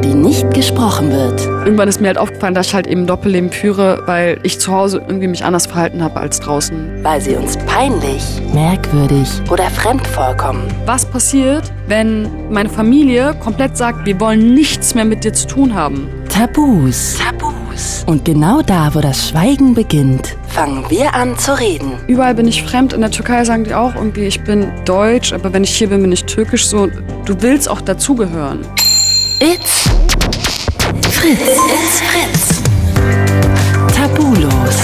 über die nicht gesprochen wird. Irgendwann ist mir halt aufgefallen, dass ich halt eben Doppelleben führe, weil ich zu Hause irgendwie mich anders verhalten habe als draußen. Weil sie uns peinlich, merkwürdig oder fremd vorkommen. Was passiert, wenn meine Familie komplett sagt, wir wollen nichts mehr mit dir zu tun haben? Tabus. Tabus. Und genau da, wo das Schweigen beginnt, fangen wir an zu reden. Überall bin ich fremd. In der Türkei sagen die auch irgendwie, ich bin deutsch, aber wenn ich hier bin, bin ich türkisch. So, du willst auch dazugehören. It's Fritz. It's Fritz. Tabulos.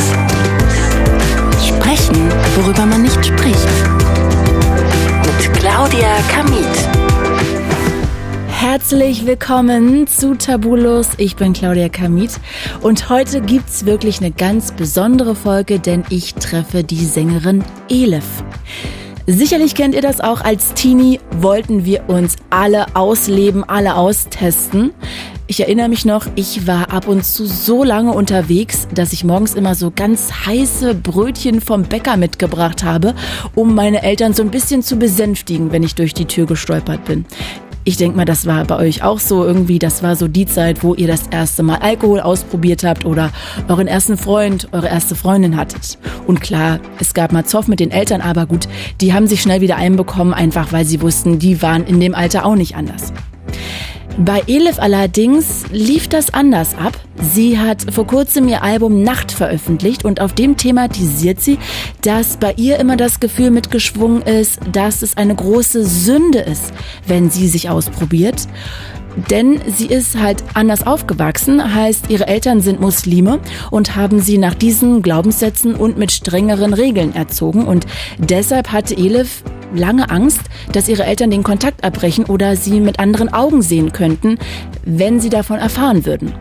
Sprechen, worüber man nicht spricht. Mit Claudia Kamit. Herzlich willkommen zu Tabulos. Ich bin Claudia Kamit und heute gibt's wirklich eine ganz besondere Folge, denn ich treffe die Sängerin Elif. Sicherlich kennt ihr das auch. Als Teenie wollten wir uns alle ausleben, alle austesten. Ich erinnere mich noch, ich war ab und zu so lange unterwegs, dass ich morgens immer so ganz heiße Brötchen vom Bäcker mitgebracht habe, um meine Eltern so ein bisschen zu besänftigen, wenn ich durch die Tür gestolpert bin. Ich denke mal, das war bei euch auch so irgendwie. Das war so die Zeit, wo ihr das erste Mal Alkohol ausprobiert habt oder euren ersten Freund, eure erste Freundin hattet. Und klar, es gab mal Zoff mit den Eltern, aber gut, die haben sich schnell wieder einbekommen, einfach weil sie wussten, die waren in dem Alter auch nicht anders. Bei Elif allerdings lief das anders ab. Sie hat vor kurzem ihr Album Nacht veröffentlicht und auf dem thematisiert sie, dass bei ihr immer das Gefühl mitgeschwungen ist, dass es eine große Sünde ist, wenn sie sich ausprobiert. Denn sie ist halt anders aufgewachsen, heißt ihre Eltern sind Muslime und haben sie nach diesen Glaubenssätzen und mit strengeren Regeln erzogen. Und deshalb hatte Elif lange Angst, dass ihre Eltern den Kontakt abbrechen oder sie mit anderen Augen sehen könnten, wenn sie davon erfahren würden.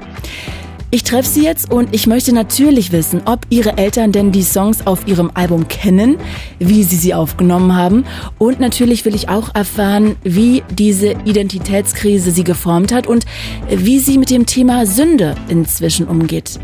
Ich treffe sie jetzt und ich möchte natürlich wissen, ob ihre Eltern denn die Songs auf ihrem Album kennen, wie sie sie aufgenommen haben und natürlich will ich auch erfahren, wie diese Identitätskrise sie geformt hat und wie sie mit dem Thema Sünde inzwischen umgeht.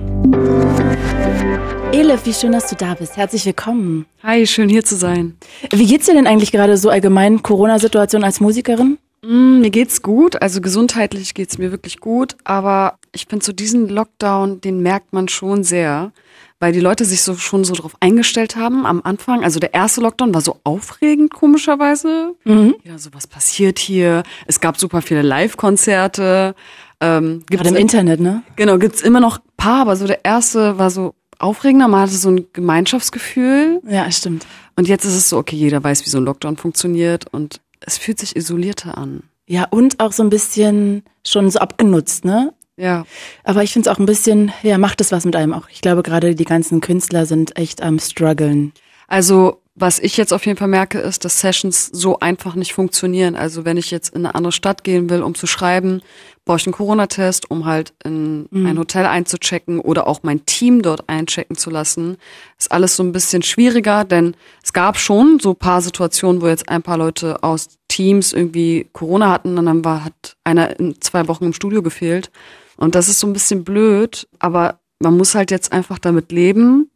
Elif, wie schön, dass du da bist. Herzlich willkommen. Hi, schön hier zu sein. Wie geht's dir denn eigentlich gerade so allgemein Corona-Situation als Musikerin? Mm, mir geht's gut, also gesundheitlich geht's mir wirklich gut, aber ich finde so diesen Lockdown, den merkt man schon sehr, weil die Leute sich so schon so drauf eingestellt haben am Anfang. Also der erste Lockdown war so aufregend, komischerweise. Mhm. Ja, so was passiert hier. Es gab super viele Live-Konzerte. Ähm, Gerade im Internet, ne? Genau, gibt's immer noch paar, aber so der erste war so aufregender. Man hatte so ein Gemeinschaftsgefühl. Ja, stimmt. Und jetzt ist es so, okay, jeder weiß, wie so ein Lockdown funktioniert und es fühlt sich isolierter an. Ja, und auch so ein bisschen schon so abgenutzt, ne? Ja. Aber ich finde es auch ein bisschen, ja, macht es was mit einem auch. Ich glaube, gerade die ganzen Künstler sind echt am struggeln. Also was ich jetzt auf jeden Fall merke, ist, dass Sessions so einfach nicht funktionieren. Also wenn ich jetzt in eine andere Stadt gehen will, um zu schreiben, brauche ich einen Corona-Test, um halt in mhm. ein Hotel einzuchecken oder auch mein Team dort einchecken zu lassen. Ist alles so ein bisschen schwieriger, denn es gab schon so paar Situationen, wo jetzt ein paar Leute aus Teams irgendwie Corona hatten und dann war, hat einer in zwei Wochen im Studio gefehlt. Und das ist so ein bisschen blöd, aber man muss halt jetzt einfach damit leben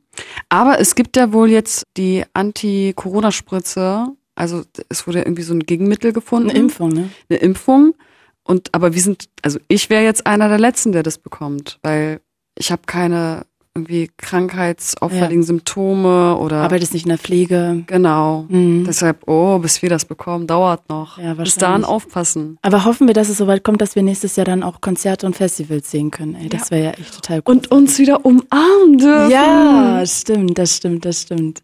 aber es gibt ja wohl jetzt die Anti-Corona-Spritze. Also es wurde irgendwie so ein Gegenmittel gefunden. Eine Impfung, ne? Eine Impfung. Und aber wir sind, also ich wäre jetzt einer der Letzten, der das bekommt, weil ich habe keine irgendwie krankheitsauffälligen ja. Symptome oder. Arbeitest nicht in der Pflege. Genau. Mhm. Deshalb, oh, bis wir das bekommen, dauert noch. Ja, bis dahin aufpassen. Aber hoffen wir, dass es soweit kommt, dass wir nächstes Jahr dann auch Konzerte und Festivals sehen können. Ey, das wäre ja echt total cool. Und uns wieder umarmen dürfen. Ja, stimmt, das stimmt, das stimmt.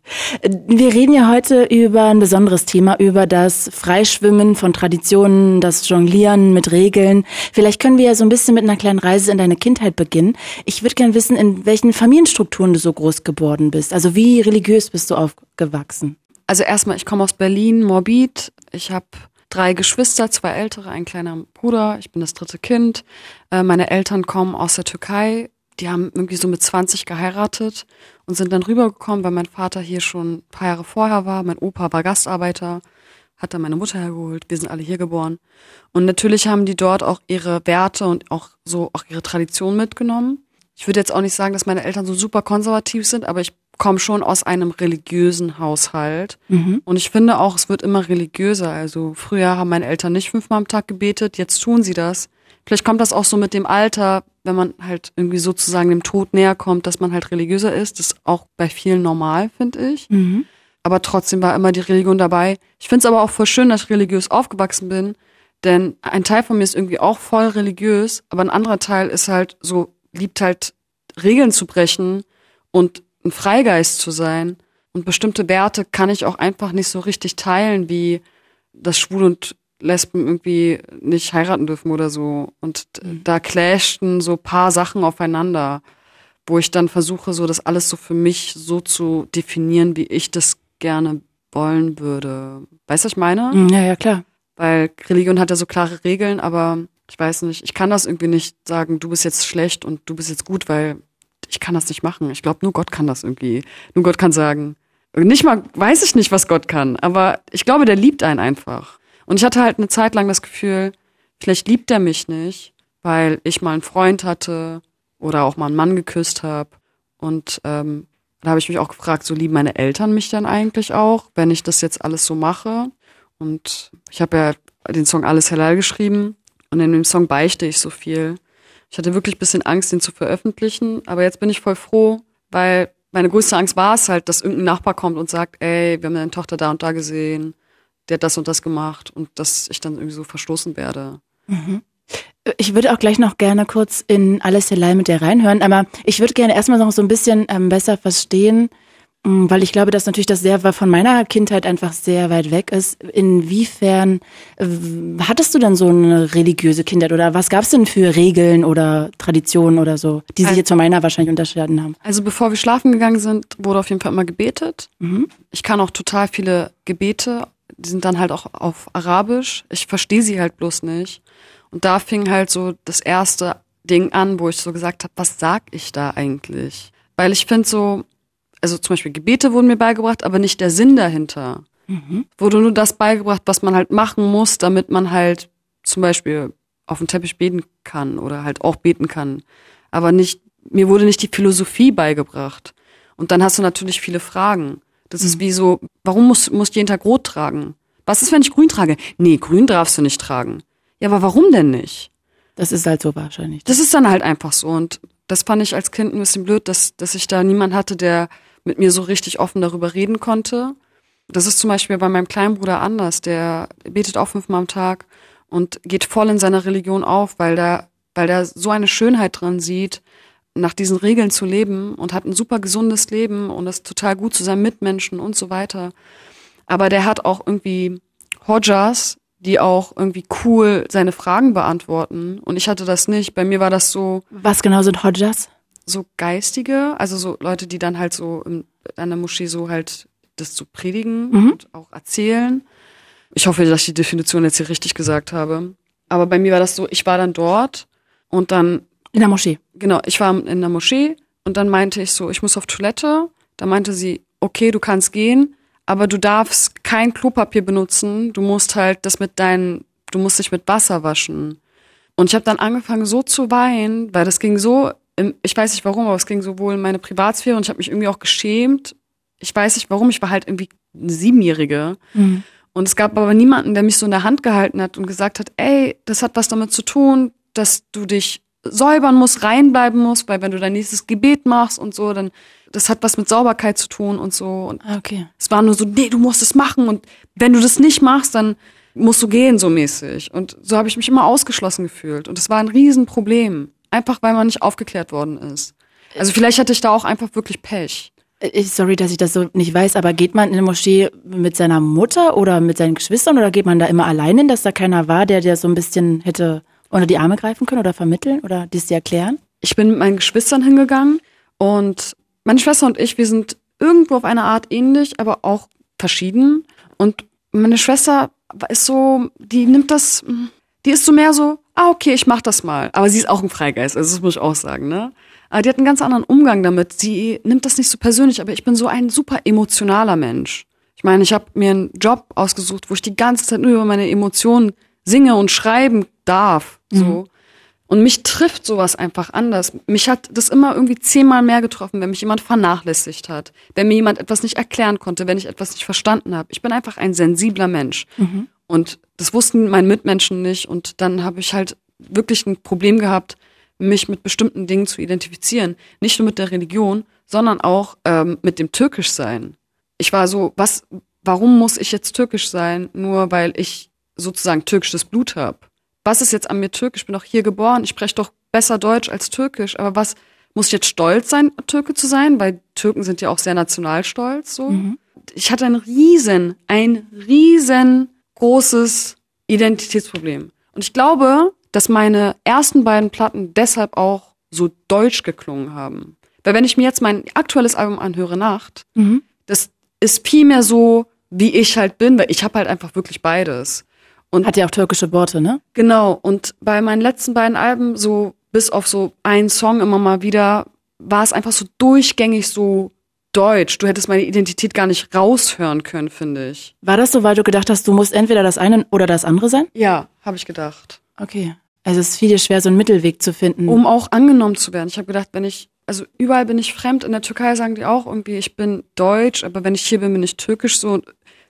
Wir reden ja heute über ein besonderes Thema, über das Freischwimmen von Traditionen, das Jonglieren mit Regeln. Vielleicht können wir ja so ein bisschen mit einer kleinen Reise in deine Kindheit beginnen. Ich würde gerne wissen, in welchen Familienstrukturen du so groß geworden bist? Also wie religiös bist du aufgewachsen? Also erstmal, ich komme aus Berlin, Morbid. Ich habe drei Geschwister, zwei ältere, ein kleiner Bruder. Ich bin das dritte Kind. Äh, meine Eltern kommen aus der Türkei. Die haben irgendwie so mit 20 geheiratet und sind dann rübergekommen, weil mein Vater hier schon ein paar Jahre vorher war. Mein Opa war Gastarbeiter, hat dann meine Mutter hergeholt. Wir sind alle hier geboren. Und natürlich haben die dort auch ihre Werte und auch so auch ihre Tradition mitgenommen ich würde jetzt auch nicht sagen, dass meine Eltern so super konservativ sind, aber ich komme schon aus einem religiösen Haushalt. Mhm. Und ich finde auch, es wird immer religiöser. Also früher haben meine Eltern nicht fünfmal am Tag gebetet, jetzt tun sie das. Vielleicht kommt das auch so mit dem Alter, wenn man halt irgendwie sozusagen dem Tod näher kommt, dass man halt religiöser ist. Das ist auch bei vielen normal, finde ich. Mhm. Aber trotzdem war immer die Religion dabei. Ich finde es aber auch voll schön, dass ich religiös aufgewachsen bin. Denn ein Teil von mir ist irgendwie auch voll religiös, aber ein anderer Teil ist halt so, liebt halt Regeln zu brechen und ein Freigeist zu sein. Und bestimmte Werte kann ich auch einfach nicht so richtig teilen, wie dass Schwul und Lesben irgendwie nicht heiraten dürfen oder so. Und mhm. da clashten so paar Sachen aufeinander, wo ich dann versuche, so das alles so für mich so zu definieren, wie ich das gerne wollen würde. Weißt du, was ich meine? Mhm, ja, ja, klar. Weil Religion hat ja so klare Regeln, aber ich weiß nicht, ich kann das irgendwie nicht sagen, du bist jetzt schlecht und du bist jetzt gut, weil ich kann das nicht machen. Ich glaube, nur Gott kann das irgendwie. Nur Gott kann sagen. Nicht mal, weiß ich nicht, was Gott kann, aber ich glaube, der liebt einen einfach. Und ich hatte halt eine Zeit lang das Gefühl, vielleicht liebt er mich nicht, weil ich mal einen Freund hatte oder auch mal einen Mann geküsst habe. Und ähm, da habe ich mich auch gefragt, so lieben meine Eltern mich dann eigentlich auch, wenn ich das jetzt alles so mache? Und ich habe ja den Song Alles Halal geschrieben und in dem Song beichte ich so viel. Ich hatte wirklich ein bisschen Angst, den zu veröffentlichen, aber jetzt bin ich voll froh, weil meine größte Angst war es halt, dass irgendein Nachbar kommt und sagt, ey, wir haben deine Tochter da und da gesehen, der hat das und das gemacht und dass ich dann irgendwie so verstoßen werde. Mhm. Ich würde auch gleich noch gerne kurz in alles allein mit dir reinhören, aber ich würde gerne erstmal noch so ein bisschen ähm, besser verstehen, weil ich glaube, dass natürlich das sehr von meiner Kindheit einfach sehr weit weg ist. Inwiefern äh, hattest du denn so eine religiöse Kindheit oder was gab es denn für Regeln oder Traditionen oder so, die sich also, jetzt von meiner wahrscheinlich unterschieden haben? Also bevor wir schlafen gegangen sind, wurde auf jeden Fall immer gebetet. Mhm. Ich kann auch total viele Gebete, die sind dann halt auch auf Arabisch. Ich verstehe sie halt bloß nicht. Und da fing halt so das erste Ding an, wo ich so gesagt habe, was sag ich da eigentlich? Weil ich finde so, also zum Beispiel Gebete wurden mir beigebracht, aber nicht der Sinn dahinter. Mhm. Wurde nur das beigebracht, was man halt machen muss, damit man halt zum Beispiel auf dem Teppich beten kann oder halt auch beten kann. Aber nicht, mir wurde nicht die Philosophie beigebracht. Und dann hast du natürlich viele Fragen. Das mhm. ist wie so, warum musst, musst du jeden Tag rot tragen? Was ist, wenn ich grün trage? Nee, grün darfst du nicht tragen. Ja, aber warum denn nicht? Das ist halt so wahrscheinlich. Das ist dann halt einfach so. Und das fand ich als Kind ein bisschen blöd, dass, dass ich da niemand hatte, der mit mir so richtig offen darüber reden konnte. Das ist zum Beispiel bei meinem kleinen Bruder anders. Der betet auch fünfmal am Tag und geht voll in seiner Religion auf, weil der, weil der so eine Schönheit dran sieht, nach diesen Regeln zu leben und hat ein super gesundes Leben und ist total gut zu seinen Mitmenschen und so weiter. Aber der hat auch irgendwie Hodjas, die auch irgendwie cool seine Fragen beantworten. Und ich hatte das nicht. Bei mir war das so. Was genau sind Hodjas? So geistige, also so Leute, die dann halt so in, an der Moschee so halt das zu predigen mhm. und auch erzählen. Ich hoffe, dass ich die Definition jetzt hier richtig gesagt habe. Aber bei mir war das so, ich war dann dort und dann. In der Moschee. Genau, ich war in der Moschee und dann meinte ich so, ich muss auf Toilette. Da meinte sie, okay, du kannst gehen, aber du darfst kein Klopapier benutzen. Du musst halt das mit deinen, du musst dich mit Wasser waschen. Und ich habe dann angefangen so zu weinen, weil das ging so, ich weiß nicht warum, aber es ging so wohl in meine Privatsphäre und ich habe mich irgendwie auch geschämt. Ich weiß nicht warum, ich war halt irgendwie eine Siebenjährige. Mhm. Und es gab aber niemanden, der mich so in der Hand gehalten hat und gesagt hat, ey, das hat was damit zu tun, dass du dich säubern musst, reinbleiben musst, weil wenn du dein nächstes Gebet machst und so, dann das hat was mit Sauberkeit zu tun und so. Und ah, okay. Es war nur so, nee, du musst es machen und wenn du das nicht machst, dann musst du gehen so mäßig. Und so habe ich mich immer ausgeschlossen gefühlt. Und das war ein Riesenproblem. Einfach weil man nicht aufgeklärt worden ist. Also vielleicht hatte ich da auch einfach wirklich Pech. Äh, sorry, dass ich das so nicht weiß, aber geht man in eine Moschee mit seiner Mutter oder mit seinen Geschwistern oder geht man da immer allein hin, dass da keiner war, der dir so ein bisschen hätte unter die Arme greifen können oder vermitteln oder dies dir erklären? Ich bin mit meinen Geschwistern hingegangen und meine Schwester und ich, wir sind irgendwo auf eine Art ähnlich, aber auch verschieden. Und meine Schwester ist so, die nimmt das, die ist so mehr so, ah, okay, ich mach das mal. Aber sie ist auch ein Freigeist, also das muss ich auch sagen, ne? Aber die hat einen ganz anderen Umgang damit. Sie nimmt das nicht so persönlich, aber ich bin so ein super emotionaler Mensch. Ich meine, ich habe mir einen Job ausgesucht, wo ich die ganze Zeit nur über meine Emotionen singe und schreiben darf. So. Mhm. Und mich trifft sowas einfach anders. Mich hat das immer irgendwie zehnmal mehr getroffen, wenn mich jemand vernachlässigt hat, wenn mir jemand etwas nicht erklären konnte, wenn ich etwas nicht verstanden habe. Ich bin einfach ein sensibler Mensch. Mhm. Und das wussten meine Mitmenschen nicht. Und dann habe ich halt wirklich ein Problem gehabt, mich mit bestimmten Dingen zu identifizieren. Nicht nur mit der Religion, sondern auch ähm, mit dem Türkischsein. Ich war so, was, warum muss ich jetzt türkisch sein, nur weil ich sozusagen türkisches Blut habe? Was ist jetzt an mir türkisch? Ich bin doch hier geboren, ich spreche doch besser Deutsch als türkisch, aber was muss ich jetzt stolz sein, Türke zu sein? Weil Türken sind ja auch sehr nationalstolz, so. Mhm. Ich hatte ein riesen, ein riesengroßes Identitätsproblem. Und ich glaube, dass meine ersten beiden Platten deshalb auch so deutsch geklungen haben. Weil wenn ich mir jetzt mein aktuelles Album anhöre, Nacht, mhm. das ist viel mehr so, wie ich halt bin, weil ich habe halt einfach wirklich beides. Und Hat ja auch türkische Worte, ne? Genau. Und bei meinen letzten beiden Alben, so bis auf so einen Song immer mal wieder, war es einfach so durchgängig so deutsch. Du hättest meine Identität gar nicht raushören können, finde ich. War das so, weil du gedacht hast, du musst entweder das eine oder das andere sein? Ja, habe ich gedacht. Okay. Also es ist viel schwer, so einen Mittelweg zu finden. Um auch angenommen zu werden. Ich habe gedacht, wenn ich, also überall bin ich fremd. In der Türkei sagen die auch irgendwie, ich bin deutsch, aber wenn ich hier bin, bin ich türkisch. So,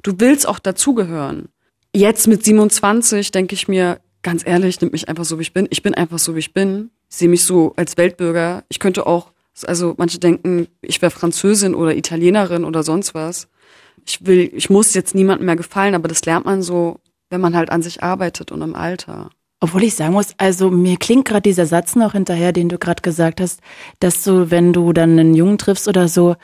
du willst auch dazugehören. Jetzt mit 27 denke ich mir, ganz ehrlich, nimm mich einfach so, wie ich bin. Ich bin einfach so, wie ich bin. Ich sehe mich so als Weltbürger. Ich könnte auch, also manche denken, ich wäre Französin oder Italienerin oder sonst was. Ich will, ich muss jetzt niemandem mehr gefallen, aber das lernt man so, wenn man halt an sich arbeitet und im Alter. Obwohl ich sagen muss, also mir klingt gerade dieser Satz noch hinterher, den du gerade gesagt hast, dass du, wenn du dann einen Jungen triffst oder so,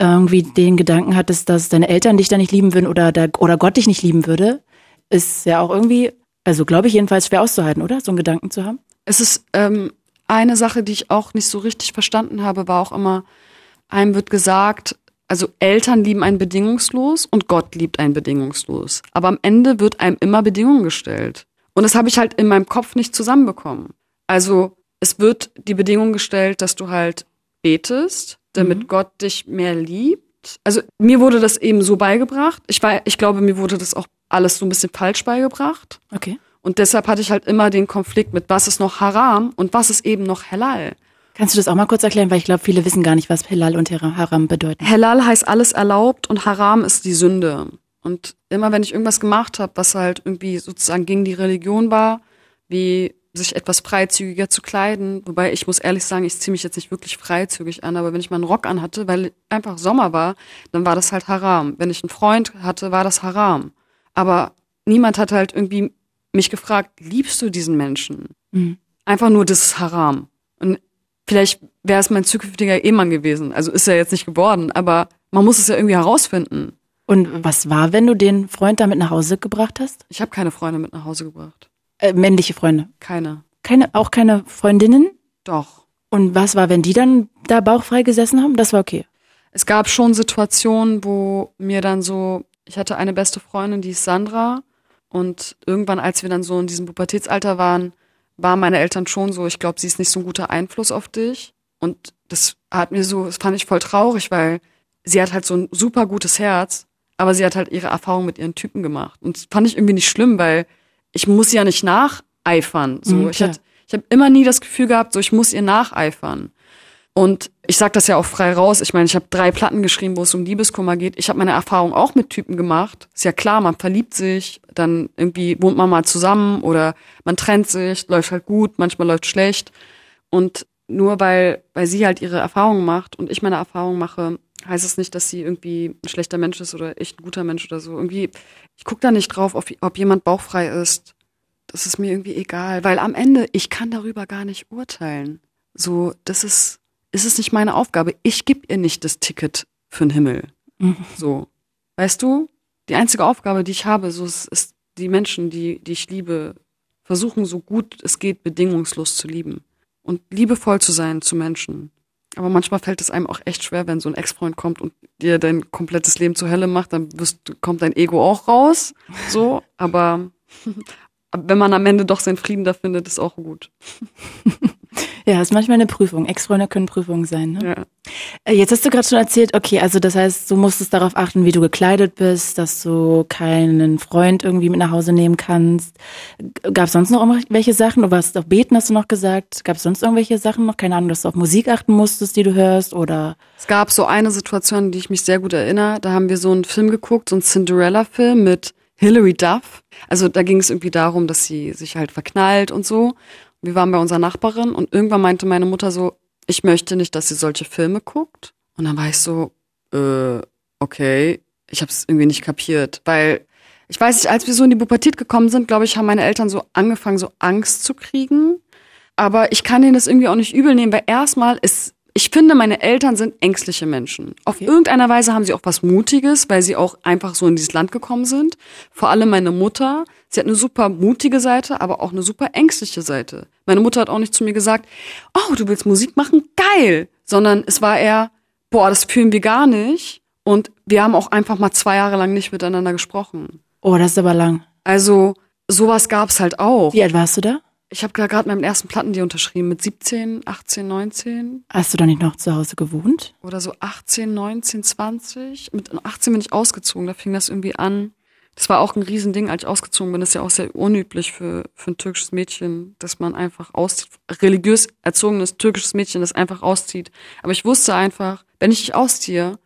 irgendwie den Gedanken hattest, dass deine Eltern dich da nicht lieben würden oder, der, oder Gott dich nicht lieben würde, ist ja auch irgendwie, also glaube ich jedenfalls schwer auszuhalten, oder? So einen Gedanken zu haben. Es ist ähm, eine Sache, die ich auch nicht so richtig verstanden habe, war auch immer, einem wird gesagt, also Eltern lieben einen bedingungslos und Gott liebt einen bedingungslos. Aber am Ende wird einem immer Bedingungen gestellt. Und das habe ich halt in meinem Kopf nicht zusammenbekommen. Also es wird die Bedingung gestellt, dass du halt betest, damit mhm. Gott dich mehr liebt. Also mir wurde das eben so beigebracht. Ich war, ich glaube, mir wurde das auch alles so ein bisschen falsch beigebracht. Okay. Und deshalb hatte ich halt immer den Konflikt mit, was ist noch Haram und was ist eben noch Halal. Kannst du das auch mal kurz erklären, weil ich glaube, viele wissen gar nicht, was Halal und Haram bedeuten. Halal heißt alles erlaubt und Haram ist die Sünde. Und immer wenn ich irgendwas gemacht habe, was halt irgendwie sozusagen gegen die Religion war, wie sich etwas freizügiger zu kleiden, wobei ich muss ehrlich sagen, ich ziehe mich jetzt nicht wirklich freizügig an, aber wenn ich mal einen Rock anhatte, weil einfach Sommer war, dann war das halt Haram. Wenn ich einen Freund hatte, war das Haram. Aber niemand hat halt irgendwie mich gefragt, liebst du diesen Menschen? Mhm. Einfach nur, das ist Haram. Und vielleicht wäre es mein zukünftiger Ehemann gewesen. Also ist er jetzt nicht geworden, aber man muss es ja irgendwie herausfinden. Und was war, wenn du den Freund damit nach Hause gebracht hast? Ich habe keine Freunde mit nach Hause gebracht. Äh, männliche Freunde? Keine. Keine, auch keine Freundinnen? Doch. Und was war, wenn die dann da bauchfrei gesessen haben? Das war okay. Es gab schon Situationen, wo mir dann so, ich hatte eine beste Freundin, die ist Sandra, und irgendwann, als wir dann so in diesem Pubertätsalter waren, waren meine Eltern schon so, ich glaube, sie ist nicht so ein guter Einfluss auf dich. Und das hat mir so, das fand ich voll traurig, weil sie hat halt so ein super gutes Herz, aber sie hat halt ihre Erfahrung mit ihren Typen gemacht. Und das fand ich irgendwie nicht schlimm, weil ich muss ja nicht nacheifern. So, mhm, ich, hatte, ich habe immer nie das Gefühl gehabt, so ich muss ihr nacheifern. Und ich sag das ja auch frei raus. Ich meine, ich habe drei Platten geschrieben, wo es um Liebeskummer geht. Ich habe meine Erfahrung auch mit Typen gemacht. Ist ja klar, man verliebt sich, dann irgendwie wohnt man mal zusammen oder man trennt sich, läuft halt gut, manchmal läuft schlecht. Und nur weil, weil sie halt ihre Erfahrungen macht und ich meine Erfahrungen mache, heißt es nicht, dass sie irgendwie ein schlechter Mensch ist oder ich ein guter Mensch oder so. Irgendwie, ich gucke da nicht drauf, ob, ob jemand bauchfrei ist. Das ist mir irgendwie egal, weil am Ende, ich kann darüber gar nicht urteilen. So, das ist, ist es nicht meine Aufgabe. Ich gebe ihr nicht das Ticket für den Himmel. Mhm. So. Weißt du? Die einzige Aufgabe, die ich habe, so ist, ist die Menschen, die, die ich liebe, versuchen so gut es geht, bedingungslos zu lieben. Und liebevoll zu sein zu Menschen. Aber manchmal fällt es einem auch echt schwer, wenn so ein Ex-Freund kommt und dir dein komplettes Leben zur Hölle macht, dann wirst, kommt dein Ego auch raus. So, aber wenn man am Ende doch seinen Frieden da findet, ist auch gut. Ja, ist manchmal eine Prüfung. Ex-Freunde können Prüfungen sein. Ne? Ja. Äh, jetzt hast du gerade schon erzählt, okay, also das heißt, du musstest darauf achten, wie du gekleidet bist, dass du keinen Freund irgendwie mit nach Hause nehmen kannst. Gab es sonst noch irgendwelche Sachen? Du warst auf Beten, hast du noch gesagt. Gab es sonst irgendwelche Sachen noch? Keine Ahnung, dass du auf Musik achten musstest, die du hörst oder? Es gab so eine Situation, die ich mich sehr gut erinnere. Da haben wir so einen Film geguckt, so einen Cinderella-Film mit Hilary Duff. Also da ging es irgendwie darum, dass sie sich halt verknallt und so. Wir waren bei unserer Nachbarin und irgendwann meinte meine Mutter so, ich möchte nicht, dass sie solche Filme guckt. Und dann war ich so, äh, okay, ich habe es irgendwie nicht kapiert, weil ich weiß nicht, als wir so in die Pubertät gekommen sind, glaube ich, haben meine Eltern so angefangen, so Angst zu kriegen. Aber ich kann denen das irgendwie auch nicht übel nehmen, weil erstmal ist, ich finde, meine Eltern sind ängstliche Menschen. Auf okay. irgendeiner Weise haben sie auch was Mutiges, weil sie auch einfach so in dieses Land gekommen sind. Vor allem meine Mutter. Sie hat eine super mutige Seite, aber auch eine super ängstliche Seite. Meine Mutter hat auch nicht zu mir gesagt, oh, du willst Musik machen? Geil! Sondern es war eher, boah, das fühlen wir gar nicht. Und wir haben auch einfach mal zwei Jahre lang nicht miteinander gesprochen. Oh, das ist aber lang. Also, sowas gab's halt auch. Wie alt warst du da? Ich habe gerade meinen ersten Plattendeal unterschrieben mit 17, 18, 19. Hast du da nicht noch zu Hause gewohnt? Oder so 18, 19, 20. Mit 18 bin ich ausgezogen, da fing das irgendwie an. Das war auch ein Riesending, als ich ausgezogen bin. Das ist ja auch sehr unüblich für, für ein türkisches Mädchen, dass man einfach auszieht. Religiös erzogenes türkisches Mädchen, das einfach auszieht. Aber ich wusste einfach, wenn ich nicht ausziehe,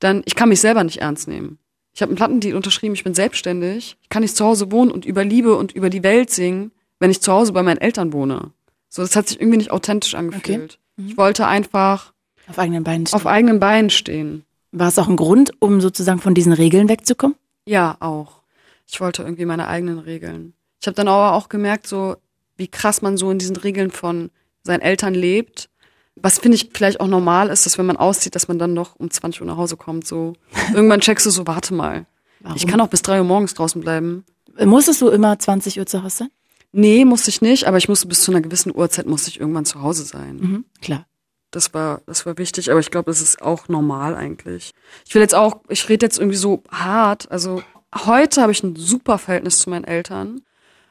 dann, ich kann mich selber nicht ernst nehmen. Ich habe einen Plattendeal unterschrieben, ich bin selbstständig. Ich kann nicht zu Hause wohnen und über Liebe und über die Welt singen wenn ich zu Hause bei meinen Eltern wohne. So, das hat sich irgendwie nicht authentisch angefühlt. Okay. Mhm. Ich wollte einfach auf eigenen Beinen stehen. Auf eigenen Beinen stehen. War es auch ein Grund, um sozusagen von diesen Regeln wegzukommen? Ja, auch. Ich wollte irgendwie meine eigenen Regeln. Ich habe dann aber auch gemerkt, so wie krass man so in diesen Regeln von seinen Eltern lebt. Was finde ich vielleicht auch normal ist, dass wenn man auszieht, dass man dann noch um 20 Uhr nach Hause kommt. So irgendwann checkst du so, warte mal. Warum? Ich kann auch bis drei Uhr morgens draußen bleiben. Musstest du immer 20 Uhr zu Hause sein? Nee, musste ich nicht, aber ich musste bis zu einer gewissen Uhrzeit musste ich irgendwann zu Hause sein. Mhm, klar. Das war, das war wichtig, aber ich glaube, das ist auch normal eigentlich. Ich will jetzt auch, ich rede jetzt irgendwie so hart. Also heute habe ich ein super Verhältnis zu meinen Eltern,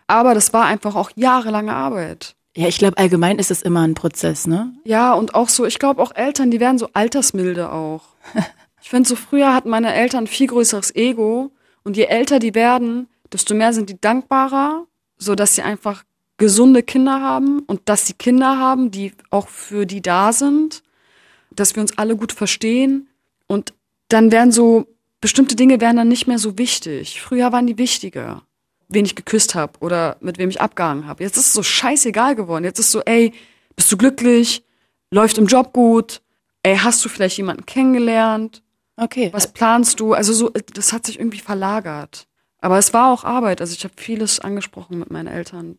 aber das war einfach auch jahrelange Arbeit. Ja, ich glaube, allgemein ist es immer ein Prozess, ne? Ja, und auch so, ich glaube auch Eltern, die werden so altersmilde auch. ich finde, so früher hatten meine Eltern ein viel größeres Ego und je älter die werden, desto mehr sind die dankbarer so dass sie einfach gesunde Kinder haben und dass sie Kinder haben, die auch für die da sind, dass wir uns alle gut verstehen und dann werden so bestimmte Dinge werden dann nicht mehr so wichtig. Früher waren die wichtiger, wen ich geküsst habe oder mit wem ich abgehangen habe. Jetzt ist es so scheißegal geworden. Jetzt ist so, ey, bist du glücklich? Läuft im Job gut? Ey, hast du vielleicht jemanden kennengelernt? Okay. Was planst du? Also so, das hat sich irgendwie verlagert. Aber es war auch Arbeit. Also ich habe vieles angesprochen mit meinen Eltern.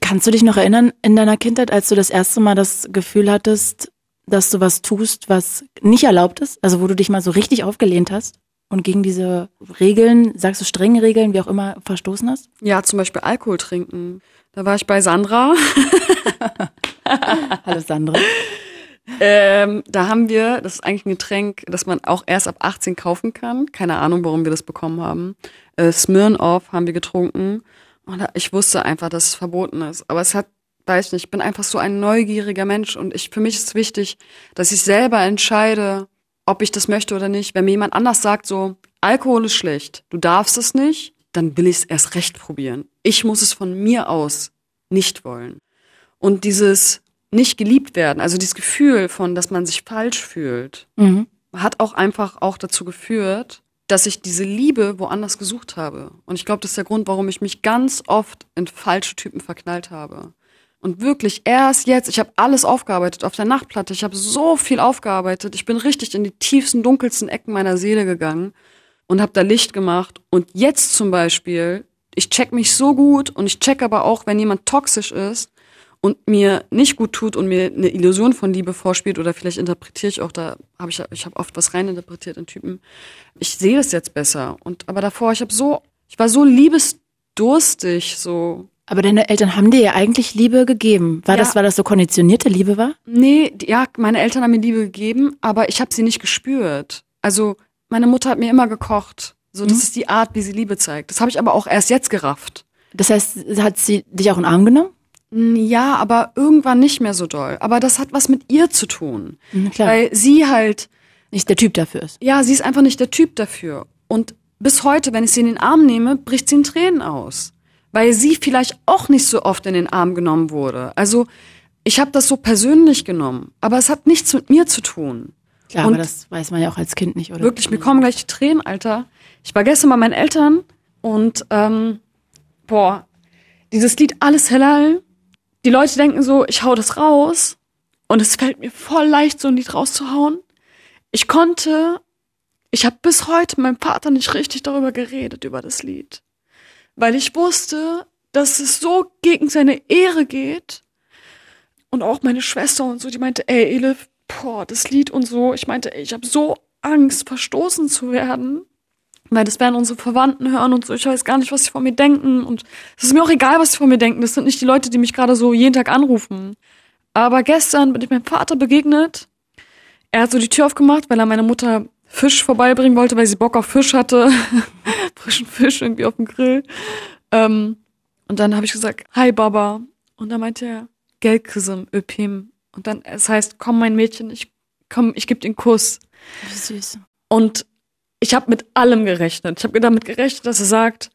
Kannst du dich noch erinnern in deiner Kindheit, als du das erste Mal das Gefühl hattest, dass du was tust, was nicht erlaubt ist? Also wo du dich mal so richtig aufgelehnt hast und gegen diese Regeln, sagst du strenge Regeln, wie auch immer, verstoßen hast? Ja, zum Beispiel Alkohol trinken. Da war ich bei Sandra. Hallo Sandra. Ähm, da haben wir, das ist eigentlich ein Getränk, das man auch erst ab 18 kaufen kann. Keine Ahnung, warum wir das bekommen haben. Äh, Smirnoff haben wir getrunken. Und ich wusste einfach, dass es verboten ist. Aber es hat, weiß nicht, ich bin einfach so ein neugieriger Mensch und ich, für mich ist wichtig, dass ich selber entscheide, ob ich das möchte oder nicht. Wenn mir jemand anders sagt, so, Alkohol ist schlecht, du darfst es nicht, dann will ich es erst recht probieren. Ich muss es von mir aus nicht wollen. Und dieses nicht geliebt werden, also dieses Gefühl von, dass man sich falsch fühlt, mhm. hat auch einfach auch dazu geführt, dass ich diese Liebe woanders gesucht habe. Und ich glaube, das ist der Grund, warum ich mich ganz oft in falsche Typen verknallt habe. Und wirklich erst jetzt, ich habe alles aufgearbeitet auf der Nachtplatte, ich habe so viel aufgearbeitet, ich bin richtig in die tiefsten, dunkelsten Ecken meiner Seele gegangen und habe da Licht gemacht. Und jetzt zum Beispiel, ich check mich so gut und ich check aber auch, wenn jemand toxisch ist, und mir nicht gut tut und mir eine Illusion von Liebe vorspielt oder vielleicht interpretiere ich auch da habe ich ich habe oft was reininterpretiert in Typen. Ich sehe das jetzt besser und aber davor ich habe so ich war so liebesdurstig so. Aber deine Eltern haben dir ja eigentlich Liebe gegeben. War ja. das weil das so konditionierte Liebe war? Nee, ja, meine Eltern haben mir Liebe gegeben, aber ich habe sie nicht gespürt. Also meine Mutter hat mir immer gekocht. So, das mhm. ist die Art, wie sie Liebe zeigt. Das habe ich aber auch erst jetzt gerafft. Das heißt, hat sie dich auch in den Arm genommen? Ja, aber irgendwann nicht mehr so doll. Aber das hat was mit ihr zu tun. Mhm. Weil sie halt nicht der Typ dafür ist. Ja, sie ist einfach nicht der Typ dafür. Und bis heute, wenn ich sie in den Arm nehme, bricht sie in Tränen aus. Weil sie vielleicht auch nicht so oft in den Arm genommen wurde. Also ich habe das so persönlich genommen, aber es hat nichts mit mir zu tun. Klar, Und aber das weiß man ja auch als Kind nicht, oder? Wirklich, mir kommen gleich die Tränen, Alter. Ich war gestern bei meinen Eltern und ähm, boah, dieses Lied Alles Hellal die Leute denken so, ich hau das raus und es fällt mir voll leicht, so ein Lied rauszuhauen. Ich konnte, ich habe bis heute mit meinem Vater nicht richtig darüber geredet, über das Lied. Weil ich wusste, dass es so gegen seine Ehre geht. Und auch meine Schwester und so, die meinte, ey, Elif, boah, das Lied und so. Ich meinte, ey, ich habe so Angst, verstoßen zu werden. Weil das werden unsere Verwandten hören und so. Ich weiß gar nicht, was sie von mir denken. Und es ist mir auch egal, was sie von mir denken. Das sind nicht die Leute, die mich gerade so jeden Tag anrufen. Aber gestern bin ich meinem Vater begegnet. Er hat so die Tür aufgemacht, weil er meiner Mutter Fisch vorbeibringen wollte, weil sie Bock auf Fisch hatte. Frischen Fisch irgendwie auf dem Grill. Ähm, und dann habe ich gesagt, hi Baba. Und dann meinte er, Gelkism, Öpim. Und dann, es heißt, komm mein Mädchen, ich komm, ich gebe den Kuss. Wie süß. Und ich habe mit allem gerechnet. Ich habe damit gerechnet, dass er sagt,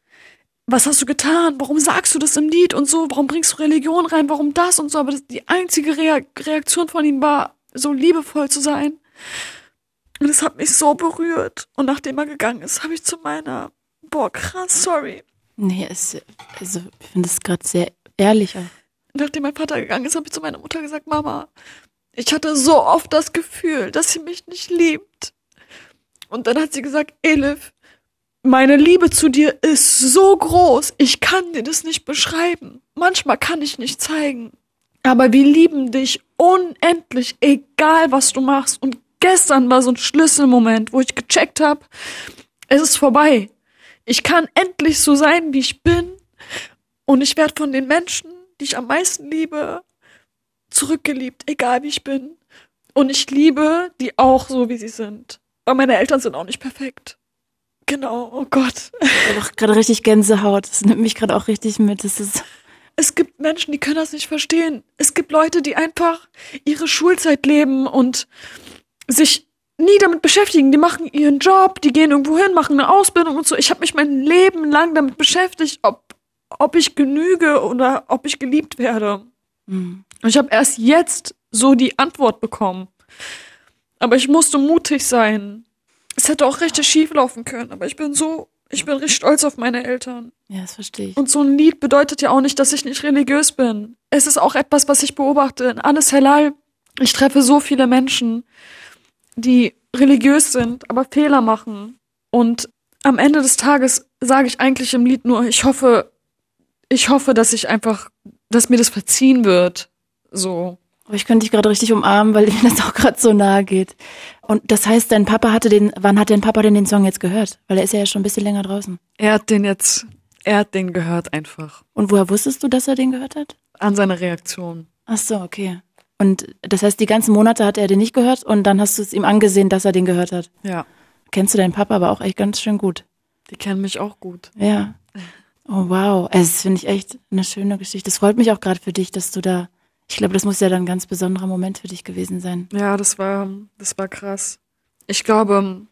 was hast du getan? Warum sagst du das im Lied und so? Warum bringst du Religion rein? Warum das und so? Aber das, die einzige Rea Reaktion von ihm war, so liebevoll zu sein. Und es hat mich so berührt. Und nachdem er gegangen ist, habe ich zu meiner, boah, krass, sorry. Nee, es, also ich finde es gerade sehr ehrlich. Nachdem mein Vater gegangen ist, habe ich zu meiner Mutter gesagt, Mama, ich hatte so oft das Gefühl, dass sie mich nicht liebt. Und dann hat sie gesagt, Elif, meine Liebe zu dir ist so groß, ich kann dir das nicht beschreiben. Manchmal kann ich nicht zeigen. Aber wir lieben dich unendlich, egal was du machst. Und gestern war so ein Schlüsselmoment, wo ich gecheckt habe, es ist vorbei. Ich kann endlich so sein, wie ich bin. Und ich werde von den Menschen, die ich am meisten liebe, zurückgeliebt, egal wie ich bin. Und ich liebe die auch so, wie sie sind. Aber meine Eltern sind auch nicht perfekt. Genau, oh Gott. Ich habe gerade richtig Gänsehaut. Das nimmt mich gerade auch richtig mit. Das ist es gibt Menschen, die können das nicht verstehen. Es gibt Leute, die einfach ihre Schulzeit leben und sich nie damit beschäftigen. Die machen ihren Job, die gehen irgendwo hin, machen eine Ausbildung und so. Ich habe mich mein Leben lang damit beschäftigt, ob, ob ich genüge oder ob ich geliebt werde. Mhm. Und ich habe erst jetzt so die Antwort bekommen. Aber ich musste mutig sein. Es hätte auch richtig schief laufen können, aber ich bin so, ich bin richtig stolz auf meine Eltern. Ja, das verstehe ich. Und so ein Lied bedeutet ja auch nicht, dass ich nicht religiös bin. Es ist auch etwas, was ich beobachte. In Alles Halal, ich treffe so viele Menschen, die religiös sind, aber Fehler machen. Und am Ende des Tages sage ich eigentlich im Lied nur, ich hoffe, ich hoffe, dass ich einfach, dass mir das verziehen wird. So. Aber ich könnte dich gerade richtig umarmen, weil mir das auch gerade so nahe geht. Und das heißt, dein Papa hatte den, wann hat dein Papa denn den Song jetzt gehört? Weil er ist ja schon ein bisschen länger draußen. Er hat den jetzt, er hat den gehört einfach. Und woher wusstest du, dass er den gehört hat? An seiner Reaktion. Ach so, okay. Und das heißt, die ganzen Monate hat er den nicht gehört und dann hast du es ihm angesehen, dass er den gehört hat. Ja. Kennst du deinen Papa aber auch echt ganz schön gut. Die kennen mich auch gut. Ja. Oh wow. Also, das finde ich echt eine schöne Geschichte. Es freut mich auch gerade für dich, dass du da ich glaube, das muss ja dann ein ganz besonderer Moment für dich gewesen sein. Ja, das war, das war krass. Ich glaube,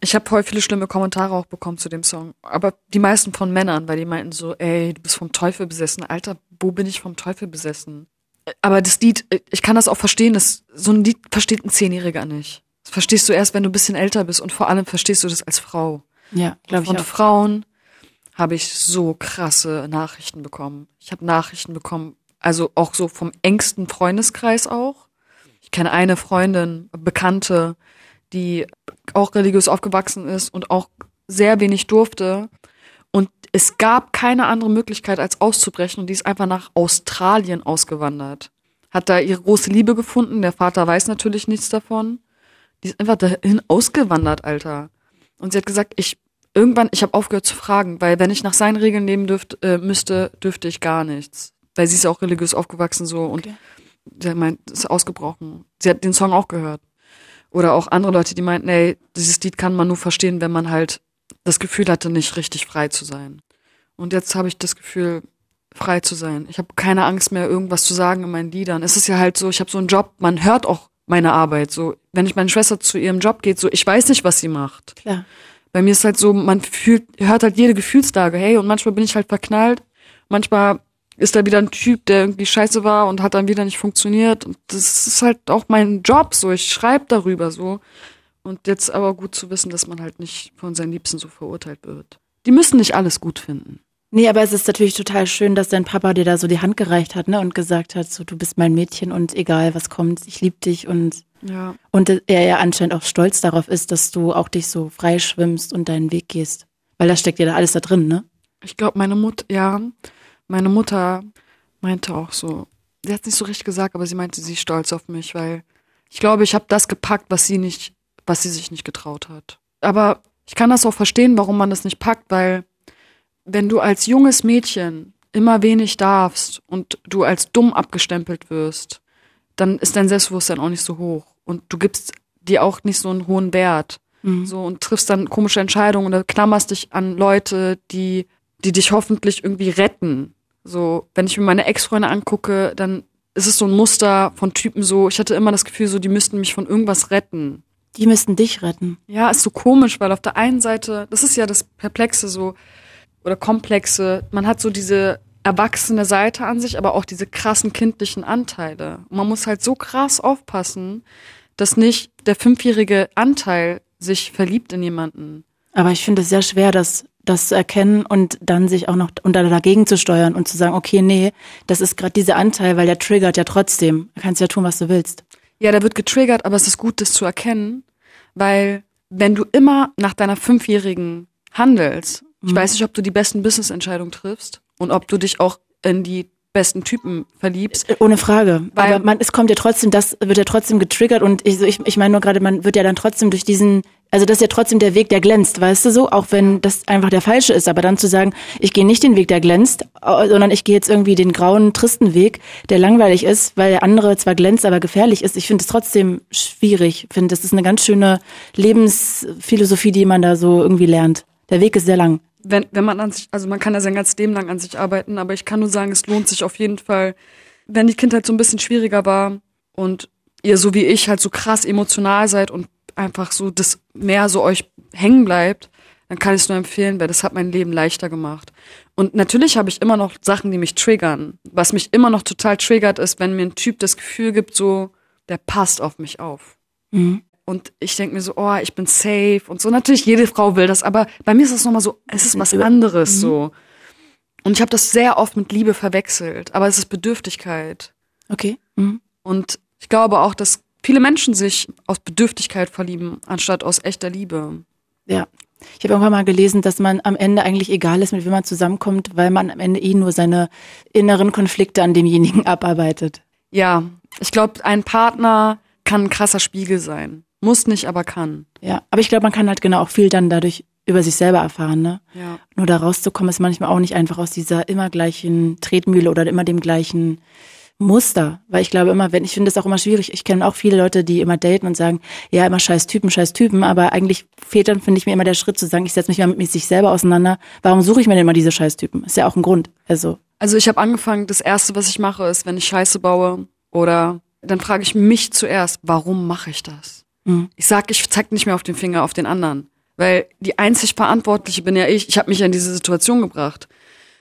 ich habe voll viele schlimme Kommentare auch bekommen zu dem Song. Aber die meisten von Männern, weil die meinten so, ey, du bist vom Teufel besessen. Alter, wo bin ich vom Teufel besessen? Aber das Lied, ich kann das auch verstehen, dass so ein Lied versteht ein Zehnjähriger nicht. Das verstehst du erst, wenn du ein bisschen älter bist und vor allem verstehst du das als Frau. Ja, glaube ich. Von Frauen habe ich so krasse Nachrichten bekommen. Ich habe Nachrichten bekommen also auch so vom engsten Freundeskreis auch. Ich kenne eine Freundin, Bekannte, die auch religiös aufgewachsen ist und auch sehr wenig durfte. Und es gab keine andere Möglichkeit, als auszubrechen. Und die ist einfach nach Australien ausgewandert. Hat da ihre große Liebe gefunden. Der Vater weiß natürlich nichts davon. Die ist einfach dahin ausgewandert, Alter. Und sie hat gesagt, ich irgendwann, ich habe aufgehört zu fragen, weil wenn ich nach seinen Regeln leben dürfte, äh, müsste, dürfte ich gar nichts weil sie ist ja auch religiös aufgewachsen so und okay. sie meint, ist ausgebrochen. Sie hat den Song auch gehört. Oder auch andere Leute, die meinten, ey, dieses Lied kann man nur verstehen, wenn man halt das Gefühl hatte, nicht richtig frei zu sein. Und jetzt habe ich das Gefühl, frei zu sein. Ich habe keine Angst mehr, irgendwas zu sagen in meinen Liedern. Es ist ja halt so, ich habe so einen Job, man hört auch meine Arbeit. So, wenn ich meine Schwester zu ihrem Job geht, so, ich weiß nicht, was sie macht. Klar. Bei mir ist halt so, man fühlt, hört halt jede Gefühlslage, hey, und manchmal bin ich halt verknallt, manchmal ist da wieder ein Typ, der irgendwie scheiße war und hat dann wieder nicht funktioniert. Und das ist halt auch mein Job so. Ich schreibe darüber so. Und jetzt aber gut zu wissen, dass man halt nicht von seinen Liebsten so verurteilt wird. Die müssen nicht alles gut finden. Nee, aber es ist natürlich total schön, dass dein Papa dir da so die Hand gereicht hat, ne, und gesagt hat, so du bist mein Mädchen und egal was kommt, ich liebe dich und Ja. und er ja anscheinend auch stolz darauf ist, dass du auch dich so frei schwimmst und deinen Weg gehst, weil da steckt ja da alles da drin, ne? Ich glaube, meine Mutter, ja, meine Mutter meinte auch so, sie hat nicht so richtig gesagt, aber sie meinte, sie ist stolz auf mich, weil ich glaube, ich habe das gepackt, was sie nicht, was sie sich nicht getraut hat. Aber ich kann das auch verstehen, warum man das nicht packt, weil wenn du als junges Mädchen immer wenig darfst und du als dumm abgestempelt wirst, dann ist dein Selbstbewusstsein auch nicht so hoch und du gibst dir auch nicht so einen hohen Wert. So und triffst dann komische Entscheidungen oder klammerst dich an Leute, die, die dich hoffentlich irgendwie retten. So, wenn ich mir meine Ex-Freunde angucke, dann ist es so ein Muster von Typen so, ich hatte immer das Gefühl, so, die müssten mich von irgendwas retten. Die müssten dich retten. Ja, ist so komisch, weil auf der einen Seite, das ist ja das Perplexe so, oder Komplexe, man hat so diese erwachsene Seite an sich, aber auch diese krassen kindlichen Anteile. Und man muss halt so krass aufpassen, dass nicht der fünfjährige Anteil sich verliebt in jemanden. Aber ich finde es sehr schwer, das, das zu erkennen und dann sich auch noch und dann dagegen zu steuern und zu sagen, okay, nee, das ist gerade dieser Anteil, weil der triggert ja trotzdem. Du kannst ja tun, was du willst. Ja, der wird getriggert, aber es ist gut, das zu erkennen, weil wenn du immer nach deiner Fünfjährigen handelst, ich weiß nicht, ob du die besten Business-Entscheidungen triffst und ob du dich auch in die besten Typen verliebst. Äh, Ohne Frage. Weil- Aber man, es kommt ja trotzdem, das wird ja trotzdem getriggert und ich, ich, ich meine nur gerade, man wird ja dann trotzdem durch diesen, also das ist ja trotzdem der Weg, der glänzt, weißt du so, auch wenn das einfach der falsche ist, aber dann zu sagen, ich gehe nicht den Weg, der glänzt, sondern ich gehe jetzt irgendwie den grauen, tristen Weg, der langweilig ist, weil der andere zwar glänzt, aber gefährlich ist. Ich finde es trotzdem schwierig. Ich finde, das ist eine ganz schöne Lebensphilosophie, die man da so irgendwie lernt. Der Weg ist sehr lang. Wenn, wenn man an sich, also man kann ja sein ganzes Leben lang an sich arbeiten, aber ich kann nur sagen, es lohnt sich auf jeden Fall, wenn die Kindheit so ein bisschen schwieriger war und ihr so wie ich halt so krass emotional seid und einfach so das mehr so euch hängen bleibt, dann kann ich es nur empfehlen, weil das hat mein Leben leichter gemacht. Und natürlich habe ich immer noch Sachen, die mich triggern. Was mich immer noch total triggert, ist, wenn mir ein Typ das Gefühl gibt, so, der passt auf mich auf. Und ich denke mir so, oh, ich bin safe und so. Natürlich, jede Frau will das, aber bei mir ist das nochmal so, es ist was anderes so. Und ich habe das sehr oft mit Liebe verwechselt, aber es ist Bedürftigkeit. Okay. Mhm. Und ich glaube auch, dass viele Menschen sich aus Bedürftigkeit verlieben, anstatt aus echter Liebe. Ja. Ich habe irgendwann mal gelesen, dass man am Ende eigentlich egal ist, mit wem man zusammenkommt, weil man am Ende eh nur seine inneren Konflikte an demjenigen abarbeitet. Ja, ich glaube, ein Partner kann ein krasser Spiegel sein. Muss nicht, aber kann. Ja, aber ich glaube, man kann halt genau auch viel dann dadurch über sich selber erfahren, ne? Ja. Nur da rauszukommen ist manchmal auch nicht einfach aus dieser immer gleichen Tretmühle oder immer dem gleichen Muster. Weil ich glaube immer, wenn, ich finde es auch immer schwierig. Ich kenne auch viele Leute, die immer daten und sagen, ja, immer scheiß Typen, scheiß Typen, aber eigentlich fehlt dann, finde ich mir immer der Schritt zu sagen, ich setze mich mal mit sich selber auseinander. Warum suche ich mir denn immer diese scheiß Typen? Ist ja auch ein Grund. Also, Also ich habe angefangen, das Erste, was ich mache, ist, wenn ich Scheiße baue oder dann frage ich mich zuerst, warum mache ich das? Mhm. Ich sag, ich zeig nicht mehr auf den Finger auf den anderen, weil die einzig Verantwortliche bin ja ich. Ich habe mich in diese Situation gebracht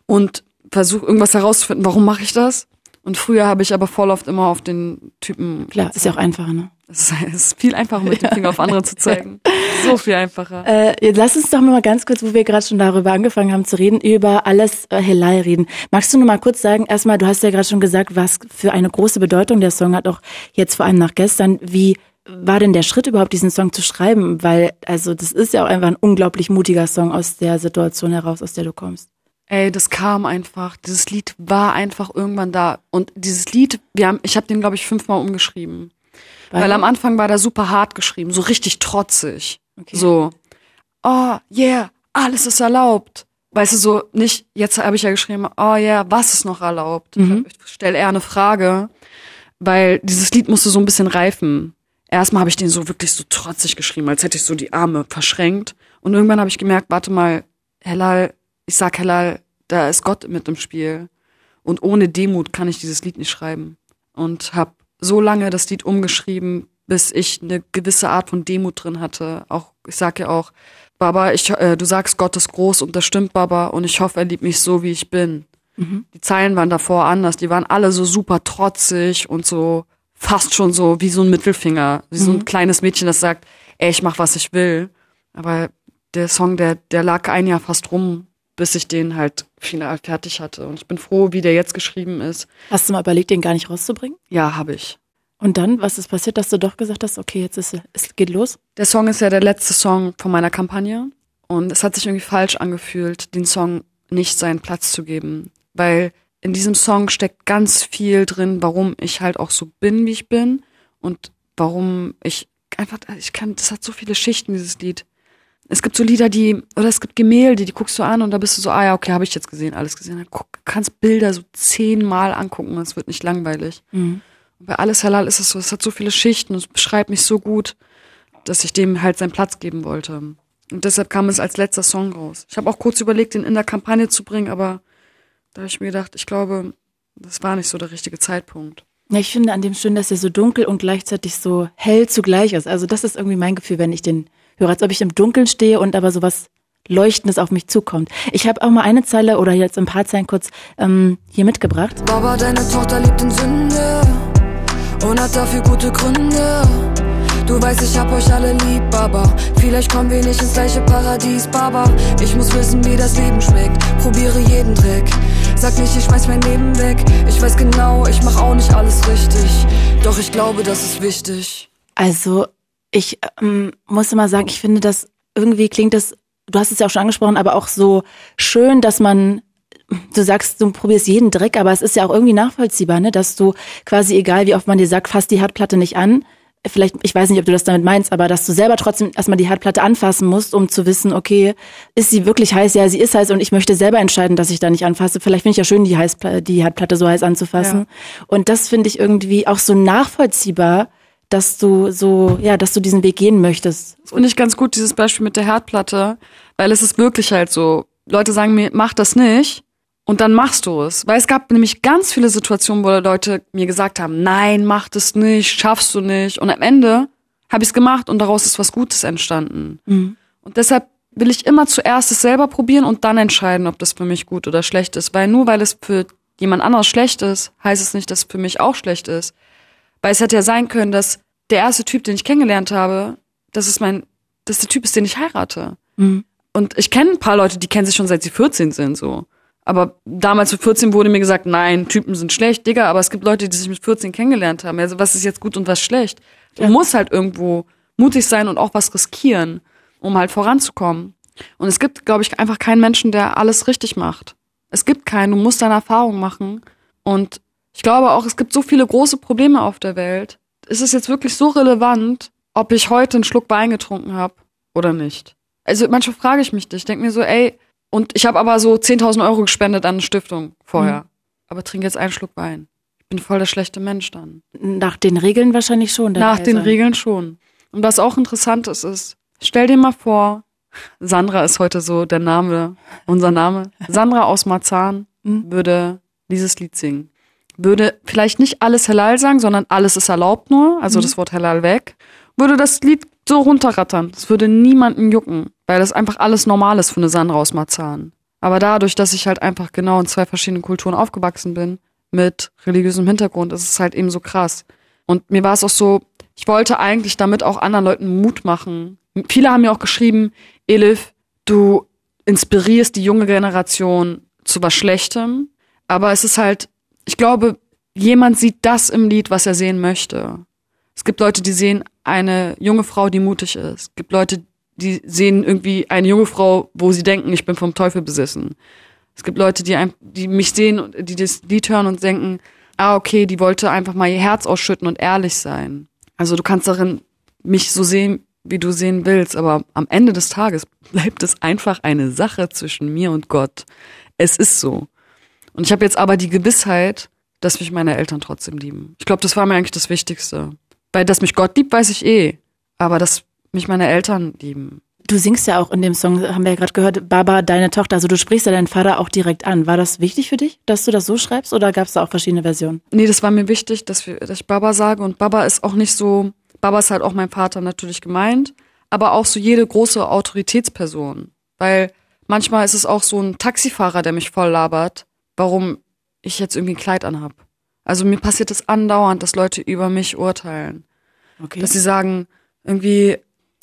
und versuche irgendwas herauszufinden, warum mache ich das? Und früher habe ich aber voll oft immer auf den Typen. klar, ist ja auch einfacher, ne? Es ist, viel einfacher, mit dem Finger auf andere zu zeigen. So viel einfacher. Äh, jetzt lass uns doch mal ganz kurz, wo wir gerade schon darüber angefangen haben zu reden, über alles äh, Helal reden. Magst du nur mal kurz sagen, erstmal, du hast ja gerade schon gesagt, was für eine große Bedeutung der Song hat, auch jetzt vor allem nach gestern. Wie war denn der Schritt überhaupt, diesen Song zu schreiben? Weil, also, das ist ja auch einfach ein unglaublich mutiger Song aus der Situation heraus, aus der du kommst. Ey, das kam einfach. Dieses Lied war einfach irgendwann da. Und dieses Lied, wir haben, ich habe den, glaube ich, fünfmal umgeschrieben. Weil- Weil, am Anfang war der super hart geschrieben, so richtig trotzig. Okay. So, oh yeah, alles ist erlaubt. Weißt du, so nicht, jetzt habe ich ja geschrieben, oh yeah, was ist noch erlaubt? Mhm. Ich stelle eher eine Frage, weil dieses Lied musste so ein bisschen reifen. Erstmal habe ich den so wirklich so trotzig geschrieben, als hätte ich so die Arme verschränkt. Und irgendwann habe ich gemerkt, warte mal, Hellal, ich sag Hellal, da ist Gott mit im Spiel. Und ohne Demut kann ich dieses Lied nicht schreiben. Und habe so lange das Lied umgeschrieben, bis ich eine gewisse Art von Demut drin hatte. Auch, ich sag ja auch, Baba, ich, äh, du sagst, Gott ist groß und das stimmt, Baba, und ich hoffe, er liebt mich so, wie ich bin. Die Zeilen waren davor anders, die waren alle so super trotzig und so fast schon so wie so ein Mittelfinger, wie so ein kleines Mädchen, das sagt, ey, ich mach, was ich will. Aber der Song, der, der lag ein Jahr fast rum, bis ich den halt final fertig hatte. Und ich bin froh, wie der jetzt geschrieben ist. Hast du mal überlegt, den gar nicht rauszubringen? Ja, habe ich. Und dann, was ist passiert, dass du doch gesagt hast, okay, jetzt ist es geht los? Der Song ist ja der letzte Song von meiner Kampagne. Und es hat sich irgendwie falsch angefühlt, den Song nicht seinen Platz zu geben. Weil in diesem Song steckt ganz viel drin, warum ich halt auch so bin, wie ich bin. Und warum ich einfach, ich kann, das hat so viele Schichten, dieses Lied. Es gibt so Lieder, die, oder es gibt Gemälde, die guckst du an und da bist du so, ah ja, okay, habe ich jetzt gesehen, alles gesehen. Dann guck, kannst Bilder so zehnmal angucken und es wird nicht langweilig. Mhm. Und bei Alles Halal ist es so, es hat so viele Schichten und es beschreibt mich so gut, dass ich dem halt seinen Platz geben wollte. Und deshalb kam es als letzter Song raus. Ich habe auch kurz überlegt, den in der Kampagne zu bringen, aber da habe ich mir gedacht, ich glaube, das war nicht so der richtige Zeitpunkt. Ja, ich finde an dem schön, dass er so dunkel und gleichzeitig so hell zugleich ist. Also das ist irgendwie mein Gefühl, wenn ich den höre, als ob ich im Dunkeln stehe und aber sowas Leuchtendes auf mich zukommt. Ich habe auch mal eine Zeile oder jetzt ein paar Zeilen kurz ähm, hier mitgebracht. Baba, deine Tochter lebt in Sünde und hat dafür gute Gründe. Du weißt, ich hab euch alle lieb, Baba. Vielleicht kommen wir nicht ins gleiche Paradies, Baba. Ich muss wissen, wie das Leben schmeckt. Probiere jeden Trick. Sag nicht, ich schmeiß mein Leben weg. Ich weiß genau, ich mach auch nicht alles richtig. Doch ich glaube, das ist wichtig. Also, ich ähm, muss immer sagen, ich finde das irgendwie klingt das, du hast es ja auch schon angesprochen, aber auch so schön, dass man du sagst, du probierst jeden Dreck, aber es ist ja auch irgendwie nachvollziehbar, ne, dass du quasi, egal wie oft man dir sagt, fass die Herdplatte nicht an, vielleicht, ich weiß nicht, ob du das damit meinst, aber dass du selber trotzdem erstmal die Herdplatte anfassen musst, um zu wissen, okay, ist sie wirklich heiß? Ja, sie ist heiß und ich möchte selber entscheiden, dass ich da nicht anfasse. Vielleicht finde ich ja schön, die, heiß, die Herdplatte so heiß anzufassen. Ja. Und das finde ich irgendwie auch so nachvollziehbar, dass du so, ja, dass du diesen Weg gehen möchtest. Das finde ich ganz gut, dieses Beispiel mit der Herdplatte, weil es ist wirklich halt so, Leute sagen mir, mach das nicht. Und dann machst du es. Weil es gab nämlich ganz viele Situationen, wo Leute mir gesagt haben, nein, mach das nicht, schaffst du nicht. Und am Ende habe ich es gemacht und daraus ist was Gutes entstanden. Mhm. Und deshalb will ich immer zuerst es selber probieren und dann entscheiden, ob das für mich gut oder schlecht ist. Weil nur weil es für jemand anderes schlecht ist, heißt es nicht, dass es für mich auch schlecht ist. Weil es hätte ja sein können, dass der erste Typ, den ich kennengelernt habe, das ist mein, das der Typ ist, den ich heirate. Mhm. Und ich kenne ein paar Leute, die kennen sich schon seit sie 14 sind, so. Aber damals mit 14 wurde mir gesagt, nein, Typen sind schlecht, Digga, aber es gibt Leute, die sich mit 14 kennengelernt haben. Also was ist jetzt gut und was schlecht? Du ja. musst halt irgendwo mutig sein und auch was riskieren, um halt voranzukommen. Und es gibt, glaube ich, einfach keinen Menschen, der alles richtig macht. Es gibt keinen, du musst deine Erfahrung machen. Und ich glaube auch, es gibt so viele große Probleme auf der Welt. Ist es jetzt wirklich so relevant, ob ich heute einen Schluck Wein getrunken habe oder nicht? Also manchmal frage ich mich. Ich denke mir so, ey, und ich habe aber so 10.000 Euro gespendet an eine Stiftung vorher. Mhm. Aber trinke jetzt einen Schluck Wein. Ich bin voll der schlechte Mensch dann. Nach den Regeln wahrscheinlich schon. Nach den Regeln schon. Und was auch interessant ist, ist, stell dir mal vor, Sandra ist heute so der Name, unser Name. Sandra aus Marzahn mhm. würde dieses Lied singen. Würde vielleicht nicht alles halal sagen, sondern alles ist erlaubt nur, also mhm. das Wort halal weg. Würde das Lied so runterrattern. Das würde niemanden jucken, weil das einfach alles normal ist für eine Sandra aus Marzahn. Aber dadurch, dass ich halt einfach genau in zwei verschiedenen Kulturen aufgewachsen bin, mit religiösem Hintergrund, ist es halt eben so krass. Und mir war es auch so, ich wollte eigentlich damit auch anderen Leuten Mut machen. Viele haben mir auch geschrieben, Elif, du inspirierst die junge Generation zu was Schlechtem. Aber es ist halt, ich glaube, jemand sieht das im Lied, was er sehen möchte. Es gibt Leute, die sehen eine junge Frau, die mutig ist. Es gibt Leute, die sehen irgendwie eine junge Frau, wo sie denken, ich bin vom Teufel besessen. Es gibt Leute, die, die mich sehen und die das Lied hören und denken, ah, okay, die wollte einfach mal ihr Herz ausschütten und ehrlich sein. Also du kannst darin mich so sehen, wie du sehen willst, aber am Ende des Tages bleibt es einfach eine Sache zwischen mir und Gott. Es ist so. Und ich habe jetzt aber die Gewissheit, dass mich meine Eltern trotzdem lieben. Ich glaube, das war mir eigentlich das Wichtigste. Weil dass mich Gott liebt, weiß ich eh. Aber dass mich meine Eltern lieben. Du singst ja auch in dem Song, haben wir ja gerade gehört, Baba, deine Tochter. Also du sprichst ja deinen Vater auch direkt an. War das wichtig für dich, dass du das so schreibst oder gab es da auch verschiedene Versionen? Nee, das war mir wichtig, dass, wir, dass ich Baba sage. Und Baba ist auch nicht so, Baba ist halt auch mein Vater natürlich gemeint, aber auch so jede große Autoritätsperson. Weil manchmal ist es auch so ein Taxifahrer, der mich voll labert, warum ich jetzt irgendwie ein Kleid anhab. Also mir passiert es das andauernd, dass Leute über mich urteilen. Okay. Dass sie sagen, irgendwie,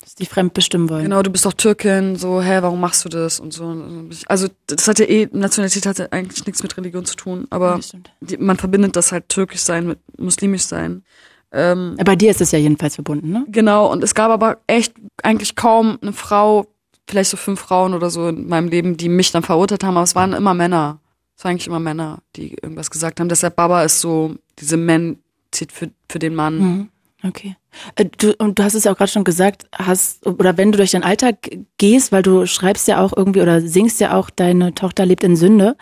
Dass die fremd bestimmen wollen. Genau, du bist doch Türkin, so, hä, warum machst du das und so. Also das hat ja eh, Nationalität hat ja eigentlich nichts mit Religion zu tun, aber die, man verbindet das halt türkisch sein mit muslimisch sein. Ähm, Bei dir ist es ja jedenfalls verbunden, ne? Genau, und es gab aber echt eigentlich kaum eine Frau, vielleicht so fünf Frauen oder so in meinem Leben, die mich dann verurteilt haben, aber es waren immer Männer. Es waren eigentlich immer Männer, die irgendwas gesagt haben. Deshalb Baba ist so diese Man-Zit für, für den Mann. Mhm. Okay. Äh, du, und du hast es ja auch gerade schon gesagt, hast, oder wenn du durch deinen Alltag gehst, weil du schreibst ja auch irgendwie oder singst ja auch, deine Tochter lebt in Sünde.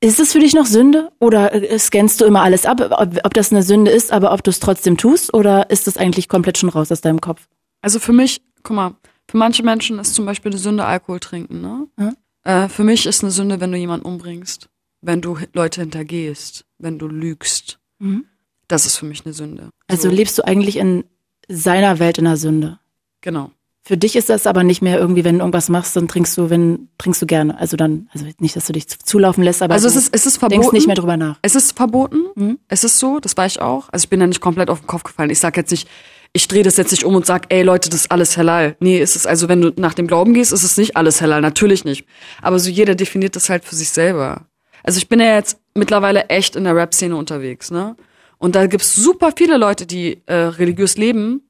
Ist es für dich noch Sünde oder äh, scannst du immer alles ab, ob, ob das eine Sünde ist, aber ob du es trotzdem tust oder ist das eigentlich komplett schon raus aus deinem Kopf? Also für mich, guck mal, für manche Menschen ist zum Beispiel eine Sünde Alkohol trinken, ne? Hm? Äh, für mich ist eine Sünde, wenn du jemanden umbringst, wenn du Leute hintergehst, wenn du lügst. Mhm. Das ist für mich eine Sünde. Also so. lebst du eigentlich in seiner Welt in der Sünde. Genau. Für dich ist das aber nicht mehr irgendwie, wenn du irgendwas machst, dann trinkst du, wenn trinkst du gerne. Also dann, also nicht, dass du dich zulaufen lässt, aber also es ist, es ist verboten. denkst nicht mehr drüber nach. Es ist verboten. Mhm. Es ist so, das war ich auch. Also ich bin da nicht komplett auf den Kopf gefallen. Ich sag jetzt nicht, ich drehe das jetzt nicht um und sag, ey Leute, das ist alles halal. Nee, ist es also, wenn du nach dem Glauben gehst, ist es nicht alles halal, natürlich nicht. Aber so jeder definiert das halt für sich selber. Also ich bin ja jetzt mittlerweile echt in der Rap-Szene unterwegs, ne? Und da gibt's super viele Leute, die äh, religiös leben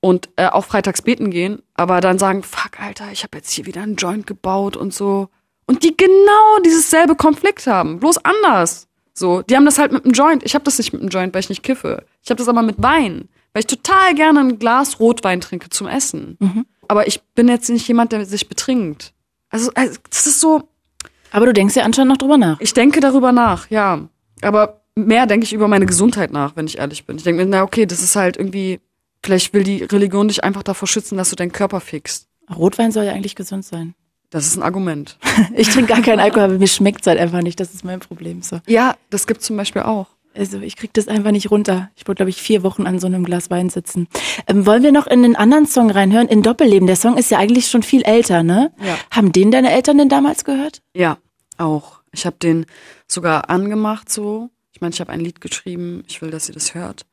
und äh, auch freitags beten gehen, aber dann sagen, fuck, Alter, ich habe jetzt hier wieder einen Joint gebaut und so. Und die genau dieses selbe Konflikt haben, bloß anders. So, die haben das halt mit einem Joint. Ich habe das nicht mit einem Joint, weil ich nicht kiffe. Ich habe das aber mit Wein, weil ich total gerne ein Glas Rotwein trinke zum Essen. Mhm. Aber ich bin jetzt nicht jemand, der sich betrinkt. Also, also das ist so. Aber du denkst ja anscheinend noch drüber nach. Ich denke darüber nach, ja. Aber mehr denke ich über meine Gesundheit nach, wenn ich ehrlich bin. Ich denke mir, na okay, das ist halt irgendwie, vielleicht will die Religion dich einfach davor schützen, dass du deinen Körper fixst. Rotwein soll ja eigentlich gesund sein. Das ist ein Argument. ich trinke gar keinen Alkohol, aber mir schmeckt es halt einfach nicht. Das ist mein Problem. So. Ja, das gibt's zum Beispiel auch. Also ich krieg das einfach nicht runter. Ich wollte, glaube ich, vier Wochen an so einem Glas Wein sitzen. Ähm, wollen wir noch in den anderen Song reinhören? In Doppelleben. Der Song ist ja eigentlich schon viel älter, ne? Ja. Haben den deine Eltern denn damals gehört? Ja, auch. Ich habe den sogar angemacht so ich meine, ich habe ein Lied geschrieben, ich will, dass ihr das hört.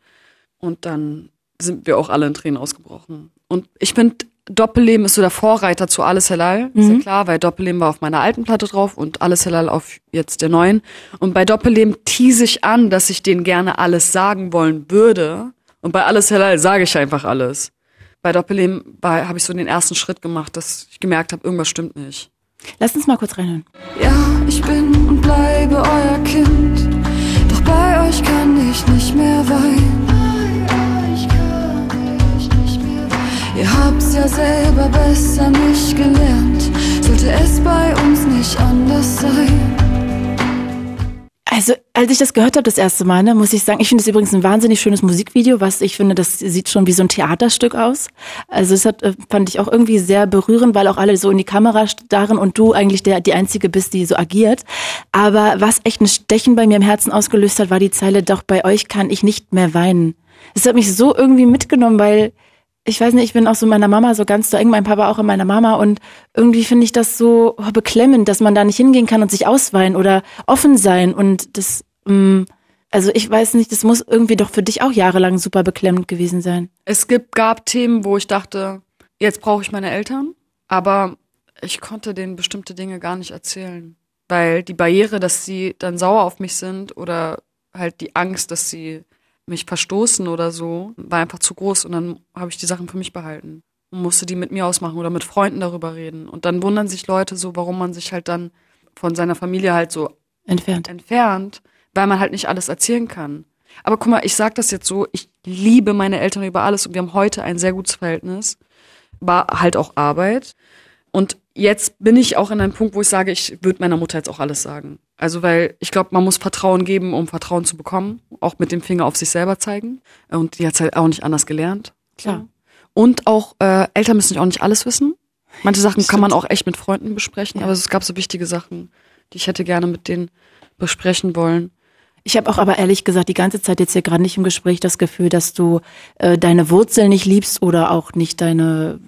Und dann sind wir auch alle in Tränen ausgebrochen. Und ich finde, Doppelleben ist so der Vorreiter zu Alles Halal, mhm. ist ja mhm. klar, weil Doppelleben war auf meiner alten Platte drauf und Alles Halal auf jetzt der neuen. Und bei Doppelleben tease ich an, dass ich denen gerne alles sagen wollen würde. Und bei Alles Halal sage ich einfach alles. Bei Doppelleben habe ich so den ersten Schritt gemacht, dass ich gemerkt habe, irgendwas stimmt nicht. Lass uns mal kurz reinhören. Ja, ich bin und bleibe euer Kind bei euch kann ich nicht mehr weinen. Ihr habt's ja selber besser nicht gelernt. Sollte es bei uns nicht anders sein? Also, als ich das gehört habe das erste Mal, ne, muss ich sagen, ich finde es übrigens ein wahnsinnig schönes Musikvideo, was ich finde, das sieht schon wie so ein Theaterstück aus. Also, das hat, äh, fand ich auch irgendwie sehr berührend, weil auch alle so in die Kamera starren und du eigentlich der, die Einzige bist, die so agiert. Aber was echt ein Stechen bei mir im Herzen ausgelöst hat, war die Zeile, doch bei euch kann ich nicht mehr weinen. Das hat mich so irgendwie mitgenommen, weil ich weiß nicht, ich bin auch so meiner Mama so ganz so eng, mein Papa auch in meiner Mama und irgendwie finde ich das so beklemmend, dass man da nicht hingehen kann und sich ausweinen oder offen sein und das, mm, also ich weiß nicht, das muss irgendwie doch für dich auch jahrelang super beklemmend gewesen sein. Es gibt, gab Themen, wo ich dachte, jetzt brauche ich meine Eltern, aber ich konnte denen bestimmte Dinge gar nicht erzählen, weil die Barriere, dass sie dann sauer auf mich sind oder halt die Angst, dass sie mich verstoßen oder so, war einfach zu groß und dann habe ich die Sachen für mich behalten und musste die mit mir ausmachen oder mit Freunden darüber reden. Und dann wundern sich Leute so, warum man sich halt dann von seiner Familie halt so entfernt, entfernt weil man halt nicht alles erzählen kann. Aber guck mal, ich sag das jetzt so, ich liebe meine Eltern über alles und wir haben heute ein sehr gutes Verhältnis. War halt auch Arbeit. Und jetzt bin ich auch in einem Punkt, wo ich sage, ich würde meiner Mutter jetzt auch alles sagen. Also, weil ich glaube, man muss Vertrauen geben, um Vertrauen zu bekommen. Auch mit dem Finger auf sich selber zeigen. Und die hat halt auch nicht anders gelernt. Klar. Und auch äh, Eltern müssen auch nicht alles wissen. Manche Sachen Stimmt. kann man auch echt mit Freunden besprechen, ja. aber es gab so wichtige Sachen, die ich hätte gerne mit denen besprechen wollen. Ich habe auch aber ehrlich gesagt die ganze Zeit jetzt hier gerade nicht im Gespräch das Gefühl, dass du äh, deine Wurzeln nicht liebst oder auch nicht deine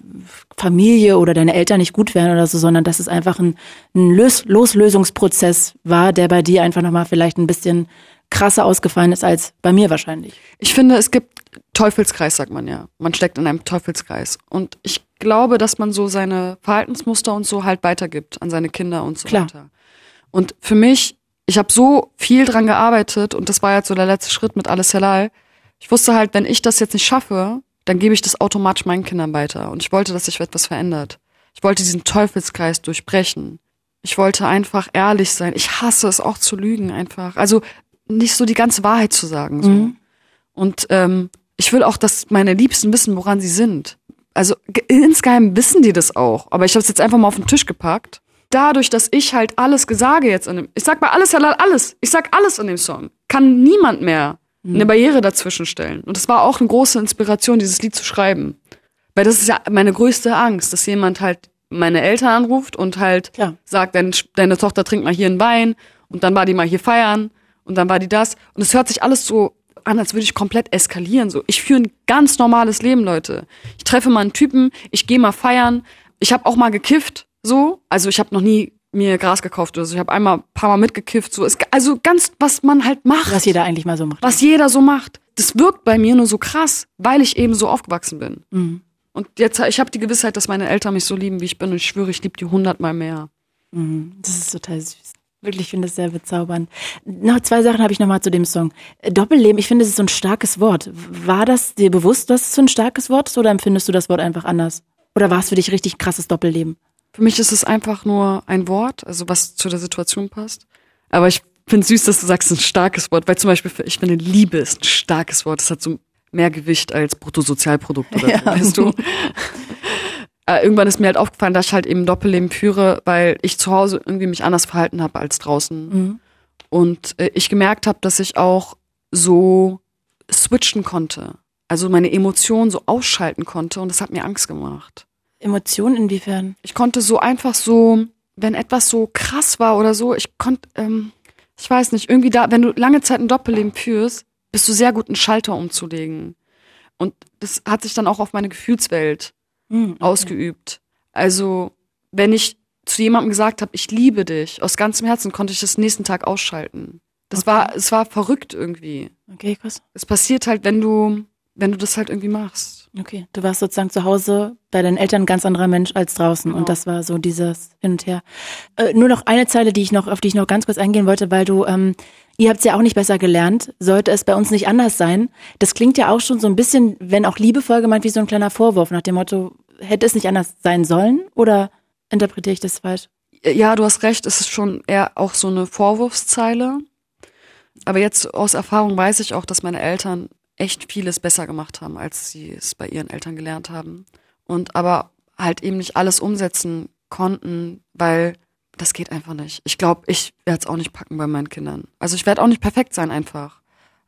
Familie oder deine Eltern nicht gut wären oder so, sondern dass es einfach ein, ein Los Loslösungsprozess war, der bei dir einfach nochmal vielleicht ein bisschen krasser ausgefallen ist als bei mir wahrscheinlich. Ich finde, es gibt Teufelskreis, sagt man ja. Man steckt in einem Teufelskreis. Und ich glaube, dass man so seine Verhaltensmuster und so halt weitergibt an seine Kinder und so Klar. weiter. Und für mich, ich habe so viel dran gearbeitet und das war jetzt so der letzte Schritt mit Alles Halal. Ich wusste halt, wenn ich das jetzt nicht schaffe, dann gebe ich das automatisch meinen Kindern weiter. Und ich wollte, dass sich etwas verändert. Ich wollte diesen Teufelskreis durchbrechen. Ich wollte einfach ehrlich sein. Ich hasse es auch zu lügen einfach. Also nicht so die ganze Wahrheit zu sagen. So. Mhm. Und ähm, ich will auch, dass meine Liebsten wissen, woran sie sind. Also ge- insgeheim wissen die das auch. Aber ich habe es jetzt einfach mal auf den Tisch gepackt. Dadurch, dass ich halt alles gesage jetzt in dem, ich sag bei alles halal alles, ich sag alles in dem Song, kann niemand mehr eine Barriere dazwischen stellen. Und das war auch eine große Inspiration, dieses Lied zu schreiben. Weil das ist ja meine größte Angst, dass jemand halt meine Eltern anruft und halt Klar. sagt, deine, deine Tochter trinkt mal hier einen Wein und dann war die mal hier feiern und dann war die das. Und es hört sich alles so an, als würde ich komplett eskalieren. So, ich führe ein ganz normales Leben, Leute. Ich treffe mal einen Typen, ich gehe mal feiern. Ich habe auch mal gekifft, so. Also ich habe noch nie mir Gras gekauft oder so. Ich habe einmal ein paar Mal mitgekifft. So, es, also ganz, was man halt macht Was jeder eigentlich mal so macht. was jeder so macht. Das wirkt bei mir nur so krass, weil ich eben so aufgewachsen bin. Mhm. Und jetzt, ich habe die Gewissheit, dass meine Eltern mich so lieben, wie ich bin. Und ich schwöre, ich liebe die hundertmal mehr. Mhm. Das ist total süß. Wirklich, ich finde es sehr bezaubernd. Noch zwei Sachen habe ich nochmal zu dem Song. Doppelleben, ich finde, es ist so ein starkes Wort. War das dir bewusst, dass es so ein starkes Wort ist oder empfindest du das Wort einfach anders? Oder war es für dich richtig krasses Doppelleben? Für mich ist es einfach nur ein Wort, also was zu der Situation passt. Aber ich finde süß, dass du sagst, es ist ein starkes Wort, weil zum Beispiel, für, ich finde, Liebe ist ein starkes Wort. Das hat so mehr Gewicht als Bruttosozialprodukt oder so, weißt du? äh, irgendwann ist mir halt aufgefallen, dass ich halt eben Doppelleben führe, weil ich zu Hause irgendwie mich anders verhalten habe als draußen. Mhm. Und äh, ich gemerkt habe, dass ich auch so switchen konnte. Also meine Emotionen so ausschalten konnte und das hat mir Angst gemacht. Emotionen inwiefern? Ich konnte so einfach so, wenn etwas so krass war oder so, ich konnte, ähm, ich weiß nicht, irgendwie da, wenn du lange Zeit ein Doppelleben führst, bist du sehr gut, einen Schalter umzulegen. Und das hat sich dann auch auf meine Gefühlswelt Mhm. ausgeübt. Also, wenn ich zu jemandem gesagt habe, ich liebe dich, aus ganzem Herzen, konnte ich das nächsten Tag ausschalten. Das Okay. war, es war verrückt irgendwie. Okay, krass. Es passiert halt, wenn du, wenn du das halt irgendwie machst. Okay, du warst sozusagen zu Hause bei deinen Eltern ein ganz anderer Mensch als draußen Genau. und das war so dieses Hin und Her. Äh, nur noch eine Zeile, die ich noch, auf die ich noch ganz kurz eingehen wollte, weil du, ähm, ihr habt es ja auch nicht besser gelernt, sollte es bei uns nicht anders sein. Das klingt ja auch schon so ein bisschen, wenn auch liebevoll gemeint, wie so ein kleiner Vorwurf nach dem Motto, hätte es nicht anders sein sollen oder interpretiere ich das falsch? Ja, du hast recht, es ist schon eher auch so eine Vorwurfszeile. Aber jetzt aus Erfahrung weiß ich auch, dass meine Eltern echt vieles besser gemacht haben, als sie es bei ihren Eltern gelernt haben. Und aber halt eben nicht alles umsetzen konnten, weil das geht einfach nicht. Ich glaube, ich werde es auch nicht packen bei meinen Kindern. Also ich werde auch nicht perfekt sein einfach.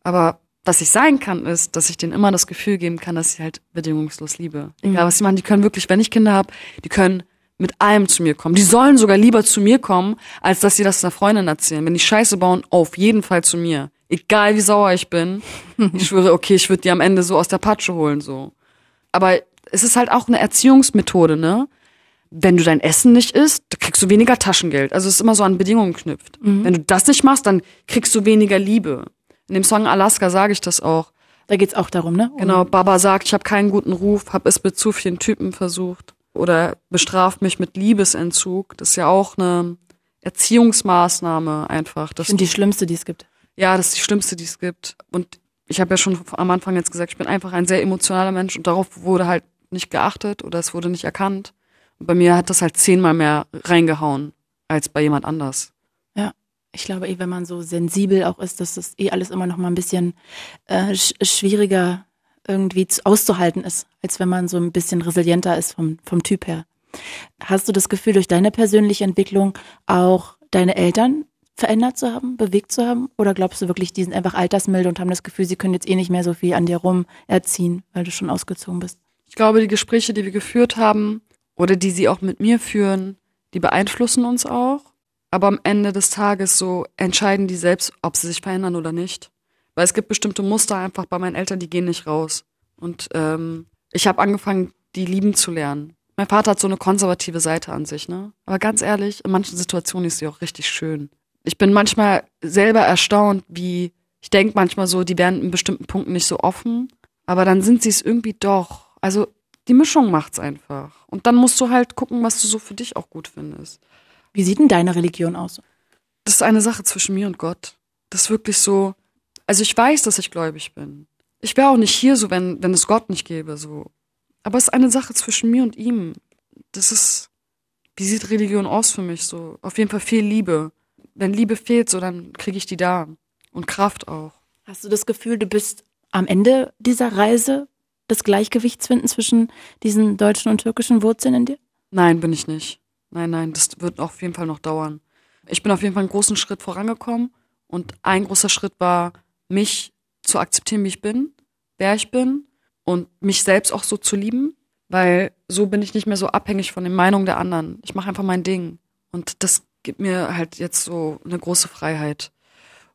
Aber was ich sein kann, ist, dass ich denen immer das Gefühl geben kann, dass ich halt bedingungslos liebe. Egal was sie machen, die können wirklich, wenn ich Kinder habe, die können mit allem zu mir kommen. Die sollen sogar lieber zu mir kommen, als dass sie das einer Freundin erzählen. Wenn die Scheiße bauen, auf jeden Fall zu mir. Egal wie sauer ich bin. Ich schwöre, okay, ich würde die am Ende so aus der Patsche holen, so. Aber es ist halt auch eine Erziehungsmethode, ne? Wenn du dein Essen nicht isst, kriegst du weniger Taschengeld. Also es ist immer so an Bedingungen geknüpft. Wenn du das nicht machst, dann kriegst du weniger Liebe. In dem Song Alaska sage ich das auch. Da geht's auch darum, ne? Um- Genau, Baba sagt, ich habe keinen guten Ruf, habe es mit zu vielen Typen versucht. Oder bestraft mich mit Liebesentzug. Das ist ja auch eine Erziehungsmaßnahme einfach. Das, finde die schlimmste, die es gibt. Ja, das ist die schlimmste, die es gibt. Und ich habe ja schon am Anfang jetzt gesagt, ich bin einfach ein sehr emotionaler Mensch und darauf wurde halt nicht geachtet oder es wurde nicht erkannt. Und bei mir hat das halt zehnmal mehr reingehauen als bei jemand anders. Ich glaube eh, wenn man so sensibel auch ist, dass das eh alles immer noch mal ein bisschen äh, sch schwieriger irgendwie zu, auszuhalten ist, als wenn man so ein bisschen resilienter ist vom, vom Typ her. Hast du das Gefühl, durch deine persönliche Entwicklung auch deine Eltern verändert zu haben, bewegt zu haben? Oder glaubst du wirklich, die sind einfach altersmilde und haben das Gefühl, sie können jetzt eh nicht mehr so viel an dir rum erziehen, weil du schon ausgezogen bist? Ich glaube, die Gespräche, die wir geführt haben oder die sie auch mit mir führen, die beeinflussen uns auch. Aber am Ende des Tages so entscheiden die selbst, ob sie sich verändern oder nicht. Weil es gibt bestimmte Muster einfach bei meinen Eltern, die gehen nicht raus. Und ähm, ich habe angefangen, die lieben zu lernen. Mein Vater hat so eine konservative Seite an sich, ne? Aber ganz ehrlich, in manchen Situationen ist sie auch richtig schön. Ich bin manchmal selber erstaunt, wie ich denke manchmal so, die wären in bestimmten Punkten nicht so offen. aber dann sind sie es irgendwie doch. Also die Mischung macht's einfach. Und dann musst du halt gucken, was du so für dich auch gut findest. Wie sieht denn deine Religion aus? Das ist eine Sache zwischen mir und Gott. Das ist wirklich so. Also ich weiß, dass ich gläubig bin. Ich wäre auch nicht hier so, wenn, wenn es Gott nicht gäbe, so. Aber es ist eine Sache zwischen mir und ihm. Das ist, wie sieht Religion aus für mich, so? Auf jeden Fall viel Liebe. Wenn Liebe fehlt, so, dann kriege ich die da. Und Kraft auch. Hast du das Gefühl, du bist am Ende dieser Reise des Gleichgewichts finden zwischen diesen deutschen und türkischen Wurzeln in dir? Nein, bin ich nicht. Nein, nein, das wird auf jeden Fall noch dauern. Ich bin auf jeden Fall einen großen Schritt vorangekommen und ein großer Schritt war, mich zu akzeptieren, wie ich bin, wer ich bin und mich selbst auch so zu lieben, weil so bin ich nicht mehr so abhängig von den Meinungen der anderen. Ich mache einfach mein Ding und das gibt mir halt jetzt so eine große Freiheit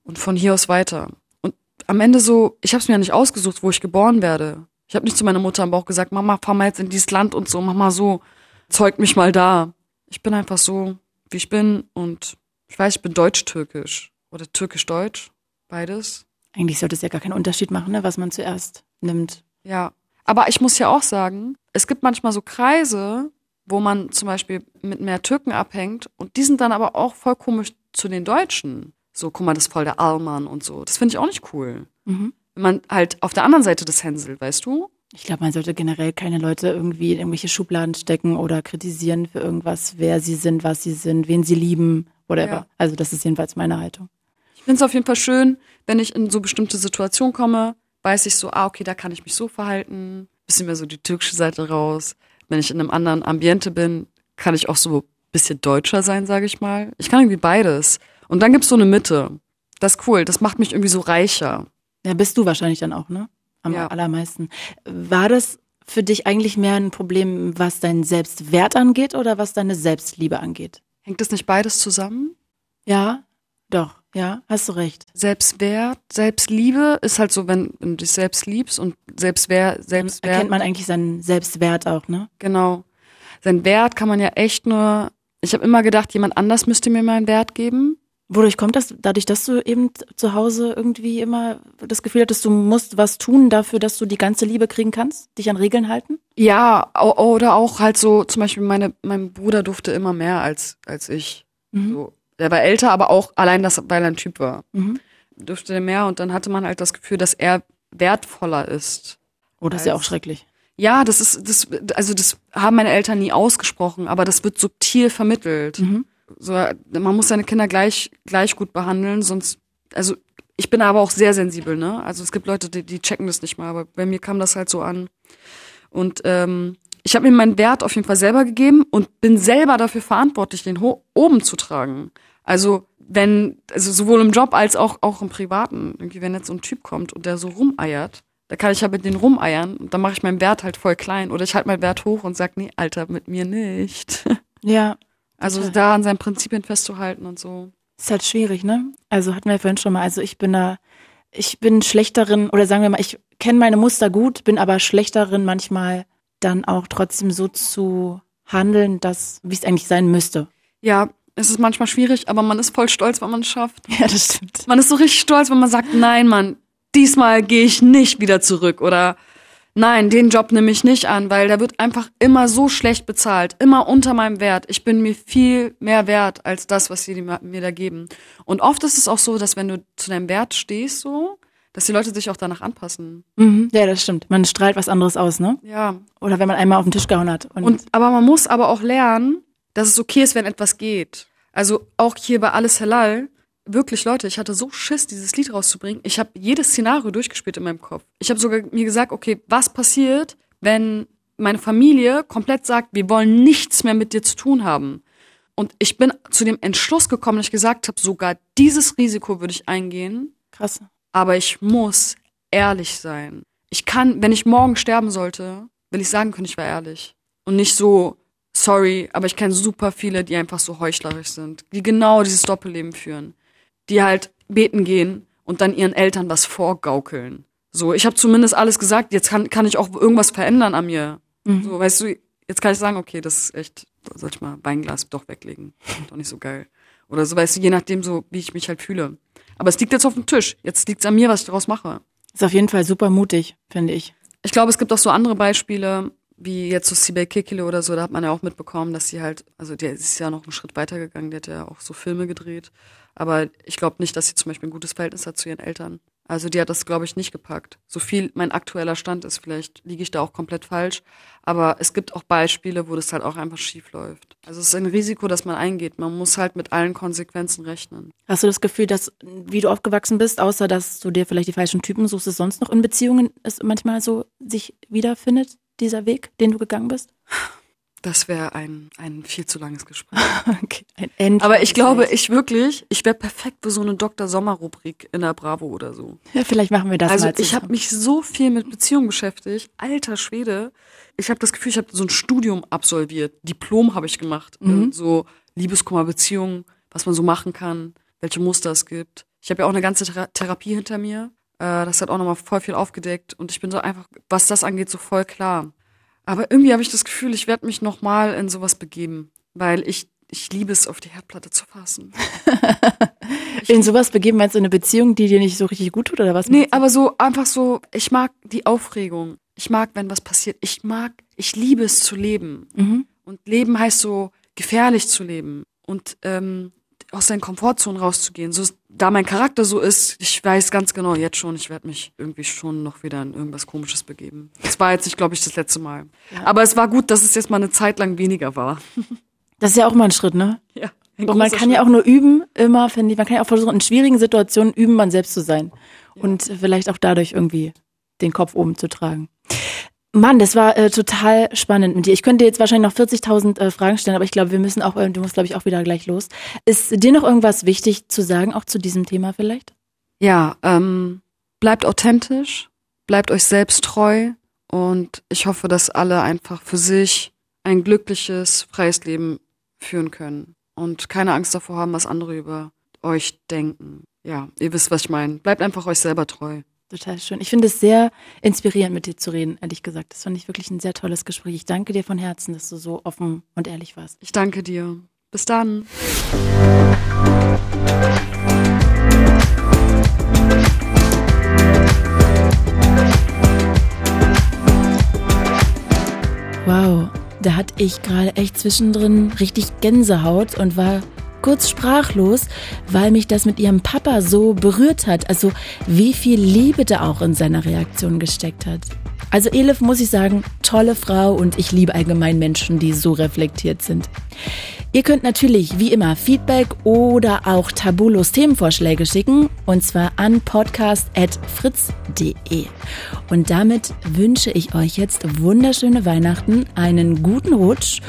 und von hier aus weiter. Und am Ende so, ich habe es mir ja nicht ausgesucht, wo ich geboren werde. Ich habe nicht zu meiner Mutter am Bauch gesagt, Mama, fahr mal jetzt in dieses Land und so, mach mal so, zeug mich mal da. Ich bin einfach so, wie ich bin und ich weiß, ich bin deutsch-türkisch oder türkisch-deutsch, beides. Eigentlich sollte es ja gar keinen Unterschied machen, ne, was man zuerst nimmt. Ja, aber ich muss ja auch sagen, es gibt manchmal so Kreise, wo man zum Beispiel mit mehr Türken abhängt und die sind dann aber auch voll komisch zu den Deutschen. So, guck mal, das ist voll der Allmann und so. Das finde ich auch nicht cool. Mhm. Wenn man halt auf der anderen Seite des Hänsel, weißt du? Ich glaube, man sollte generell keine Leute irgendwie in irgendwelche Schubladen stecken oder kritisieren für irgendwas, wer sie sind, was sie sind, wen sie lieben, whatever. Ja. Also das ist jedenfalls meine Haltung. Ich finde es auf jeden Fall schön, wenn ich in so bestimmte Situationen komme, weiß ich so, ah, okay, da kann ich mich so verhalten, bisschen mehr so die türkische Seite raus. Wenn ich in einem anderen Ambiente bin, kann ich auch so ein bisschen deutscher sein, sage ich mal. Ich kann irgendwie beides. Und dann gibt's so eine Mitte. Das ist cool, das macht mich irgendwie so reicher. Ja, bist du wahrscheinlich dann auch, ne? Am Ja. allermeisten. War das für dich eigentlich mehr ein Problem, was deinen Selbstwert angeht oder was deine Selbstliebe angeht? Hängt das nicht beides zusammen? Ja, doch, ja, hast du recht. Selbstwert, Selbstliebe ist halt so, wenn, wenn du dich selbst liebst und Selbstwert, Selbstwert. Erkennt man eigentlich seinen Selbstwert auch, ne? Genau. Sein Wert kann man ja echt nur. Ich habe immer gedacht, jemand anders müsste mir meinen Wert geben. Wodurch kommt das? Dadurch, dass du eben zu Hause irgendwie immer das Gefühl hattest, du musst was tun dafür, dass du die ganze Liebe kriegen kannst? Dich an Regeln halten? Ja, oder auch halt so, zum Beispiel meine, mein Bruder durfte immer mehr als, als ich. Mhm. So. Der war älter, aber auch allein das, weil er ein Typ war. Mhm. Durfte der mehr und dann hatte man halt das Gefühl, dass er wertvoller ist. Oh, das ist ja auch schrecklich. Ja, das ist, das, also das haben meine Eltern nie ausgesprochen, aber das wird subtil vermittelt. Mhm. So, man muss seine Kinder gleich, gleich gut behandeln, sonst, also ich bin aber auch sehr sensibel, ne? Also es gibt Leute, die, die checken das nicht mal, aber bei mir kam das halt so an. Und ähm, ich habe mir meinen Wert auf jeden Fall selber gegeben und bin selber dafür verantwortlich, den ho oben zu tragen. Also wenn, also sowohl im Job als auch, auch im Privaten, irgendwie wenn jetzt so ein Typ kommt und der so rumeiert, da kann ich ja mit den rumeiern und dann mache ich meinen Wert halt voll klein oder ich halte meinen Wert hoch und sag, nee, Alter, mit mir nicht. Ja, Also Total. da an seinen Prinzipien festzuhalten und so. ist halt schwierig, ne? Also hatten wir vorhin schon mal. Also ich bin da, ich bin schlechterin, oder sagen wir mal, ich kenne meine Muster gut, bin aber schlechterin manchmal dann auch trotzdem so zu handeln, dass, wie es eigentlich sein müsste. Ja, es ist manchmal schwierig, aber man ist voll stolz, wenn man es schafft. Ja, das stimmt. Man ist so richtig stolz, wenn man sagt, nein, Mann, diesmal gehe ich nicht wieder zurück oder nein, den Job nehme ich nicht an, weil der wird einfach immer so schlecht bezahlt, immer unter meinem Wert. Ich bin mir viel mehr wert als das, was sie mir mir da geben. Und oft ist es auch so, dass wenn du zu deinem Wert stehst, so, dass die Leute sich auch danach anpassen. Mhm. Ja, das stimmt. Man strahlt was anderes aus, ne? Ja, Oder wenn man einmal auf den Tisch gehauen hat. Und, Und, aber man muss aber auch lernen, dass es okay ist, wenn etwas geht. Also auch hier bei Alles Halal, wirklich Leute, ich hatte so Schiss, dieses Lied rauszubringen. Ich habe jedes Szenario durchgespielt in meinem Kopf. Ich habe sogar mir gesagt, okay, was passiert, wenn meine Familie komplett sagt, wir wollen nichts mehr mit dir zu tun haben. Und ich bin zu dem Entschluss gekommen, dass ich gesagt habe, sogar dieses Risiko würde ich eingehen, krass. Aber ich muss ehrlich sein. Ich kann, wenn ich morgen sterben sollte, will ich sagen können, ich war ehrlich. Und nicht so, sorry, aber ich kenne super viele, die einfach so heuchlerisch sind, die genau dieses Doppelleben führen. Die halt beten gehen und dann ihren Eltern was vorgaukeln. So, ich habe zumindest alles gesagt, jetzt kann, kann ich auch irgendwas verändern an mir. So, weißt du, jetzt kann ich sagen, okay, das ist echt, sollte ich mal Weinglas doch weglegen. Doch nicht so geil. Oder so, weißt du, je nachdem so, wie ich mich halt fühle. Aber es liegt jetzt auf dem Tisch. Jetzt liegt's an mir, was ich daraus mache. Ist auf jeden Fall super mutig, finde ich. ich glaube, es gibt auch so andere Beispiele, wie jetzt so Sibel Kekile oder so, da hat man ja auch mitbekommen, dass sie halt, also der ist ja noch einen Schritt weiter gegangen, der hat ja auch so Filme gedreht. Aber ich glaube nicht, dass sie zum Beispiel ein gutes Verhältnis hat zu ihren Eltern. Also die hat das, glaube ich, nicht gepackt. So viel mein aktueller Stand ist, vielleicht liege ich da auch komplett falsch. Aber es gibt auch Beispiele, wo das halt auch einfach schief läuft. Also es ist ein Risiko, das man eingeht. Man muss halt mit allen Konsequenzen rechnen. Hast du das Gefühl, dass, wie du aufgewachsen bist, außer dass du dir vielleicht die falschen Typen suchst, es sonst noch in Beziehungen es manchmal so sich wiederfindet, dieser Weg, den du gegangen bist? Das wäre ein, ein viel zu langes Gespräch. okay, ein End Aber ich glaube, ich wirklich, ich wäre perfekt für so eine Dr. Sommer-Rubrik in der Bravo oder so. Ja, vielleicht machen wir das also mal ich habe mich so viel mit Beziehungen beschäftigt. Alter Schwede. Ich habe das Gefühl, ich habe so ein Studium absolviert. Diplom habe ich gemacht. Mhm. So Liebeskummer, Beziehungen, was man so machen kann, welche Muster es gibt. Ich habe ja auch eine ganze Thera Therapie hinter mir. Äh, das hat auch nochmal voll viel aufgedeckt. Und ich bin so einfach, was das angeht, so voll klar. Aber irgendwie habe ich das Gefühl, ich werde mich nochmal in sowas begeben, weil ich, ich liebe es, auf die Herdplatte zu fassen. in sowas begeben meinst du eine Beziehung, die dir nicht so richtig gut tut oder was? Nee, aber so einfach so, ich mag die Aufregung. Ich mag, wenn was passiert. Ich mag, ich liebe es zu leben. Mhm. Und Leben heißt so, gefährlich zu leben. Und ähm, aus seinen Komfortzonen rauszugehen. So, da mein Charakter so ist, ich weiß ganz genau jetzt schon, ich werde mich irgendwie schon noch wieder in irgendwas Komisches begeben. Das war jetzt nicht, glaube ich, das letzte Mal. Ja. Aber es war gut, dass es jetzt mal eine Zeit lang weniger war. Das ist ja auch mal ein Schritt, ne? Ja. Und man kann Schritt. ja auch nur üben, immer, finde ich, man kann ja auch versuchen, in schwierigen Situationen üben, man selbst zu sein. Ja. Und vielleicht auch dadurch irgendwie den Kopf oben zu tragen. Mann, das war äh, total spannend mit dir. Ich könnte jetzt wahrscheinlich noch 40.000 äh, Fragen stellen, aber ich glaube, wir müssen auch, äh, du musst, glaube ich, auch wieder gleich los. Ist dir noch irgendwas wichtig zu sagen, auch zu diesem Thema vielleicht? Ja, ähm, bleibt authentisch, bleibt euch selbst treu und ich hoffe, dass alle einfach für sich ein glückliches, freies Leben führen können und keine Angst davor haben, was andere über euch denken. Ja, ihr wisst, was ich meine. Bleibt einfach euch selber treu. Total schön. Ich finde es sehr inspirierend, mit dir zu reden, ehrlich gesagt. Das fand ich wirklich ein sehr tolles Gespräch. Ich danke dir von Herzen, dass du so offen und ehrlich warst. Ich danke dir. Bis dann. Wow, da hatte ich gerade echt zwischendrin richtig Gänsehaut und war kurz sprachlos, weil mich das mit ihrem Papa so berührt hat. Also wie viel Liebe da auch in seiner Reaktion gesteckt hat. Also Elif muss ich sagen, tolle Frau und ich liebe allgemein Menschen, die so reflektiert sind. Ihr könnt natürlich wie immer Feedback oder auch tabulos Themenvorschläge schicken und zwar an podcast.fritz.de. Und damit wünsche ich euch jetzt wunderschöne Weihnachten, einen guten Rutsch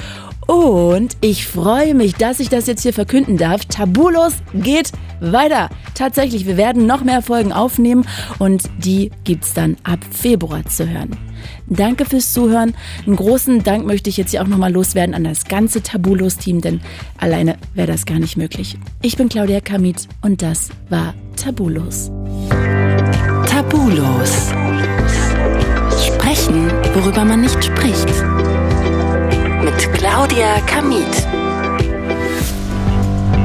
und ich freue mich, dass ich das jetzt hier verkünden darf. Tabulos geht weiter. Tatsächlich, wir werden noch mehr Folgen aufnehmen und die gibt's dann ab Februar zu hören. Danke fürs Zuhören. Einen großen Dank möchte ich jetzt hier auch nochmal loswerden an das ganze Tabulos-Team, denn alleine wäre das gar nicht möglich. Ich bin Claudia Kamit und das war Tabulos. Tabulos. Sprechen, worüber man nicht spricht mit Claudia Kamit.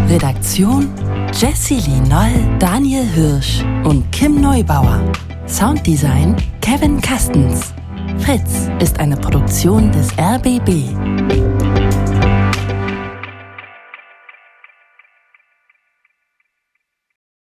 Redaktion Jessie Noll, Daniel Hirsch und Kim Neubauer. Sounddesign Kevin Kastens. Fritz ist eine Produktion des RBB.